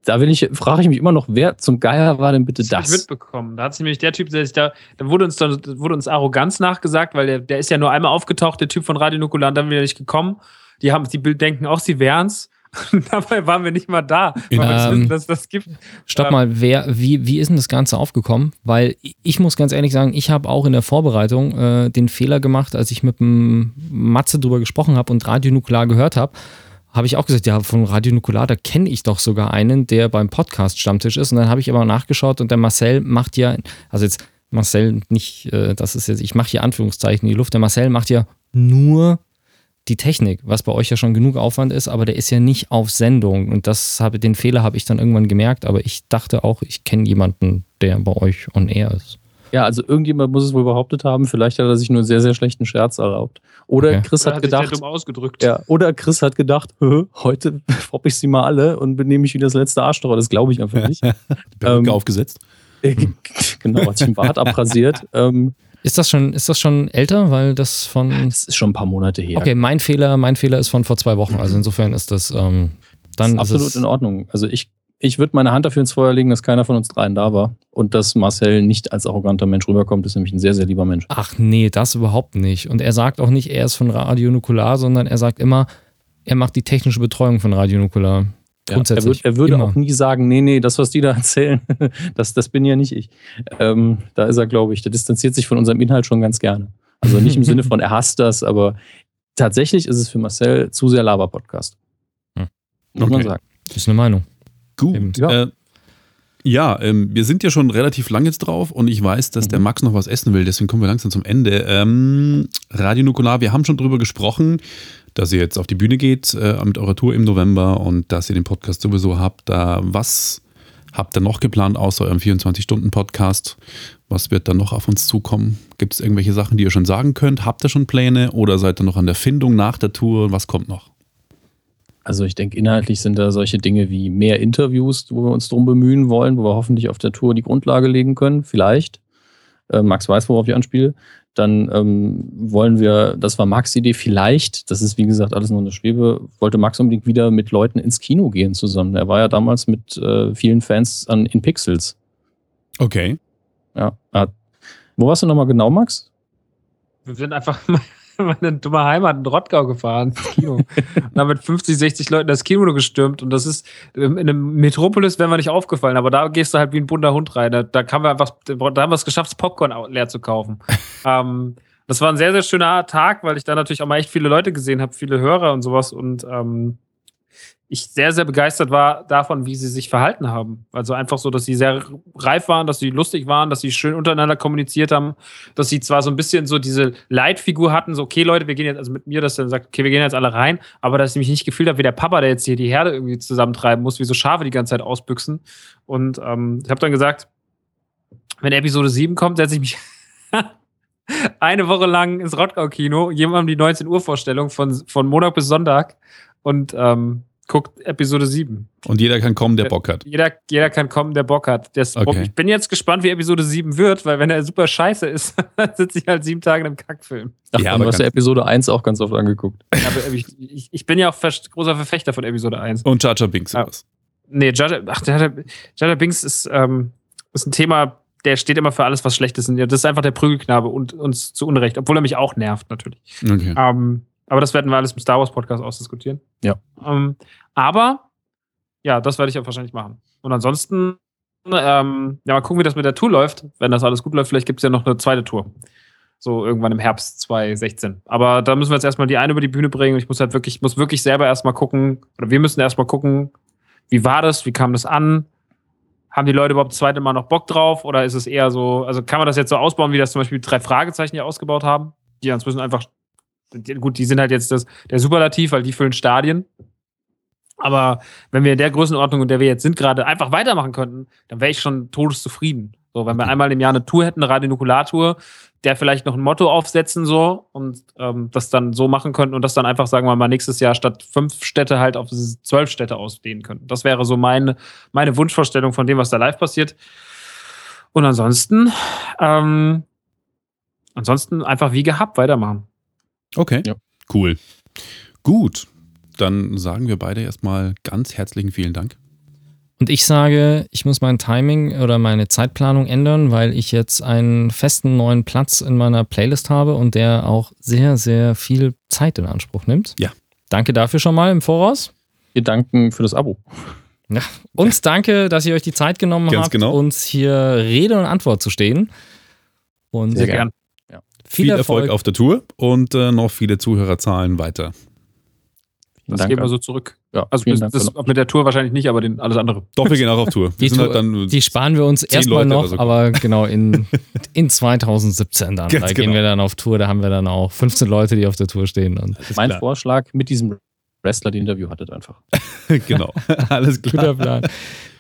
C: da will ich, frage ich mich immer noch, wer zum Geier war denn bitte
D: Das ich
C: das?
D: mitbekommen. Da hat sich nämlich der Typ, der sich da, da wurde uns dann wurde uns Arroganz nachgesagt, weil der, der ist ja nur einmal aufgetaucht, der Typ von Radio Nukular, und dann wieder nicht gekommen. Die haben, die denken auch, sie wären's. Dabei waren wir nicht mal da, weil
E: Ähm,
D: wissen, dass das gibt.
E: Stopp mal, wer, wie, wie ist denn das Ganze aufgekommen? Weil ich muss ganz ehrlich sagen, ich habe auch in der Vorbereitung äh, den Fehler gemacht, als ich mit dem Matze drüber gesprochen habe und Radio Nukular gehört habe, habe ich auch gesagt, ja, von Radio Nukular, da kenne ich doch sogar einen, der beim Podcast Stammtisch ist. Und dann habe ich aber nachgeschaut und der Marcel macht ja, also jetzt Marcel nicht, äh, das ist jetzt, ich mache hier Anführungszeichen in die Luft, der Marcel macht ja nur die Technik, was bei euch ja schon genug Aufwand ist, aber der ist ja nicht auf Sendung und das habe den Fehler habe ich dann irgendwann gemerkt, aber ich dachte auch, ich kenne jemanden, der bei euch on air ist.
C: Ja, also irgendjemand muss es wohl behauptet haben, vielleicht hat er sich nur einen sehr, sehr schlechten Scherz erlaubt. Oder
E: Okay.
C: Chris
D: Oder
C: hat
D: sich sehr
C: gedacht,
D: dumm ausgedrückt.
C: ja, oder Chris hat gedacht, "Hö, heute fopp ich sie mal alle und benehme mich wie das letzte Arschloch. Das glaube ich einfach nicht. Ähm,
B: aufgesetzt.
C: Äh, genau, hat sich den Bart abrasiert. Ähm,
E: Ist das schon, ist das schon älter, weil das von
C: das ist schon ein paar Monate her.
E: Okay, mein Fehler, mein Fehler ist von vor zwei Wochen, also insofern ist das ähm, dann
C: das ist
E: ist
C: absolut
E: es,
C: in Ordnung. Also ich, ich würde meine Hand dafür ins Feuer legen, dass keiner von uns dreien da war. Und dass Marcel nicht als arroganter Mensch rüberkommt, ist nämlich ein sehr, sehr lieber Mensch.
E: Ach nee, das überhaupt nicht. Und er sagt auch nicht, er ist von Radio Nukular, sondern er sagt immer, er macht die technische Betreuung von Radio Nukular.
C: Ja, er, würd, er würde
E: immer.
C: auch nie sagen, nee, nee, das, was die da erzählen, das, das bin ja nicht ich. Ähm, da ist er, glaube ich, der distanziert sich von unserem Inhalt schon ganz gerne. Also nicht im Sinne von, er hasst das, aber tatsächlich ist es für Marcel zu sehr Laber-Podcast.
E: Hm.
C: Muss man
B: Okay.
C: sagen.
E: ist eine Meinung.
B: Gut.
E: Eben.
B: Ja, äh, ja ähm, wir sind ja schon relativ lang jetzt drauf und ich weiß, dass der
C: Mhm.
B: Max noch was essen will, deswegen kommen wir langsam zum Ende. Ähm, Radio Nukular, wir haben schon drüber gesprochen, dass ihr jetzt auf die Bühne geht äh, mit eurer Tour im November und dass ihr den Podcast sowieso habt. Da, was habt ihr noch geplant außer eurem 24-Stunden-Podcast? Was wird da noch auf uns zukommen? Gibt es irgendwelche Sachen, die ihr schon sagen könnt? Habt ihr schon Pläne oder seid ihr noch an der Findung nach der Tour? Was kommt noch?
C: Also ich denke, inhaltlich sind da solche Dinge wie mehr Interviews, wo wir uns drum bemühen wollen, wo wir hoffentlich auf der Tour die Grundlage legen können. Vielleicht. Äh, Max weiß, worauf ich anspiele. Dann ähm, wollen wir, das war Max' Idee, vielleicht, das ist wie gesagt alles nur eine Schwebe, wollte Max unbedingt wieder mit Leuten ins Kino gehen zusammen. Er war ja damals mit äh, vielen Fans an, in Pixels.
B: Okay.
C: Ja. Wo warst du nochmal genau, Max?
D: Wir sind einfach meine dumme Heimat in Rottgau gefahren, ins Kino. und haben mit 50, 60 Leuten das Kino gestürmt. Und das ist, in einem Metropolis wäre mir nicht aufgefallen, aber da gehst du halt wie ein bunter Hund rein. Da, da, haben wir einfach, da haben wir es geschafft, das Popcorn leer zu kaufen. ähm, das war ein sehr, sehr schöner Tag, weil ich da natürlich auch mal echt viele Leute gesehen habe, viele Hörer und sowas. Und ähm, ich sehr, sehr begeistert war davon, wie sie sich verhalten haben. Also einfach so, dass sie sehr reif waren, dass sie lustig waren, dass sie schön untereinander kommuniziert haben, dass sie zwar so ein bisschen so diese Leitfigur hatten, so, okay, Leute, wir gehen jetzt, also mit mir, dass dann sagt, okay, wir gehen jetzt alle rein, aber dass ich mich nicht gefühlt habe, wie der Papa, der jetzt hier die Herde irgendwie zusammentreiben muss, wie so Schafe die ganze Zeit ausbüchsen. Und ähm, ich habe dann gesagt, wenn Episode 7 kommt, setze ich mich eine Woche lang ins Rottgau-Kino, jemandem die 19 Uhr Vorstellung von, von Montag bis Sonntag und ähm, guckt Episode 7.
B: Und jeder kann kommen, der Bock hat.
D: Jeder, jeder kann kommen, der Bock hat. Das,
B: Okay.
D: Ich bin jetzt gespannt, wie Episode 7 wird, weil wenn er super scheiße ist, dann sitze ich halt sieben Tage in einem Kackfilm.
C: Ach,
B: Ja, aber
C: du hast ja Episode 1 auch ganz oft angeguckt.
D: Aber ich, ich, ich bin ja auch großer Verfechter von Episode 1.
B: Und Jar Jar Binks.
D: Ah.
B: sowas.
D: Nee, Jaja, ach, Jaja, Jaja Binks ist, ähm, ist ein Thema, der steht immer für alles, was schlecht ist. Und Das ist einfach der Prügelknabe und uns zu Unrecht, obwohl er mich auch nervt, natürlich.
B: Okay.
D: Ähm, aber das werden wir alles im Star Wars Podcast ausdiskutieren.
C: Ja.
D: Ähm, aber ja, das werde ich auch wahrscheinlich machen. Und ansonsten, ähm, ja, mal gucken, wie das mit der Tour läuft. Wenn das alles gut läuft, vielleicht gibt es ja noch eine zweite Tour. So irgendwann im Herbst 2016. Aber da müssen wir jetzt erstmal die eine über die Bühne bringen. Ich muss halt wirklich, muss wirklich selber erstmal gucken, oder wir müssen erstmal gucken, wie war das, wie kam das an? Haben die Leute überhaupt das zweite Mal noch Bock drauf? Oder ist es eher so, also kann man das jetzt so ausbauen, wie das zum Beispiel drei Fragezeichen hier ausgebaut haben? Die inzwischen einfach, gut, die sind halt jetzt das, der Superlativ, weil die füllen Stadien. Aber wenn wir in der Größenordnung, in der wir jetzt sind, gerade einfach weitermachen könnten, dann wäre ich schon todeszufrieden. So, wenn wir einmal im Jahr eine Tour hätten, eine Radionukulartour, der vielleicht noch ein Motto aufsetzen so und ähm, das dann so machen könnten und das dann einfach, sagen wir mal, nächstes Jahr statt fünf Städte halt auf zwölf Städte ausdehnen könnten. Das wäre so meine, meine Wunschvorstellung von dem, was da live passiert. Und ansonsten, ähm, ansonsten einfach wie gehabt weitermachen.
B: Okay,
C: Ja.
B: cool. Gut, dann sagen wir beide erstmal ganz herzlichen vielen Dank.
E: Und ich sage, ich muss mein Timing oder meine Zeitplanung ändern, weil ich jetzt einen festen neuen Platz in meiner Playlist habe und der auch sehr, sehr viel Zeit in Anspruch nimmt.
B: Ja.
E: Danke dafür schon mal im Voraus.
C: Wir danken für das Abo.
E: Uns danke, dass ihr euch die Zeit genommen
B: Ganz
E: habt,
B: genau.
E: uns hier Rede und Antwort zu stehen. Und
C: Sehr
D: gern.
E: Viel, Erfolg.
B: auf der Tour und äh, noch viele Zuhörerzahlen weiter.
D: Das
C: Dank
D: geben wir so zurück.
C: Ja,
D: Also
C: vielen
D: das, mit der Tour wahrscheinlich nicht, aber den, alles andere.
B: Doch, wir gehen auch auf Tour.
E: Die, Tour-
B: halt dann
E: die sparen wir uns erstmal noch,
B: so.
E: aber genau in, in 2017 dann.
B: Ganz
E: da gehen
B: genau.
E: wir dann auf Tour, da haben wir dann auch 15 Leute, die auf der Tour stehen. Und
C: mein
B: klar.
C: Vorschlag mit diesem Wrestler, die Interview hattet einfach.
B: genau. Alles klar.
E: guter Plan.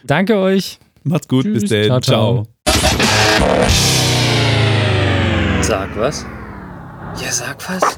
E: Danke euch.
B: Macht's gut, bis
C: Tschüss.
B: dann.
E: Ciao,
B: ciao.
E: ciao.
A: Sag was? Ja, sag was.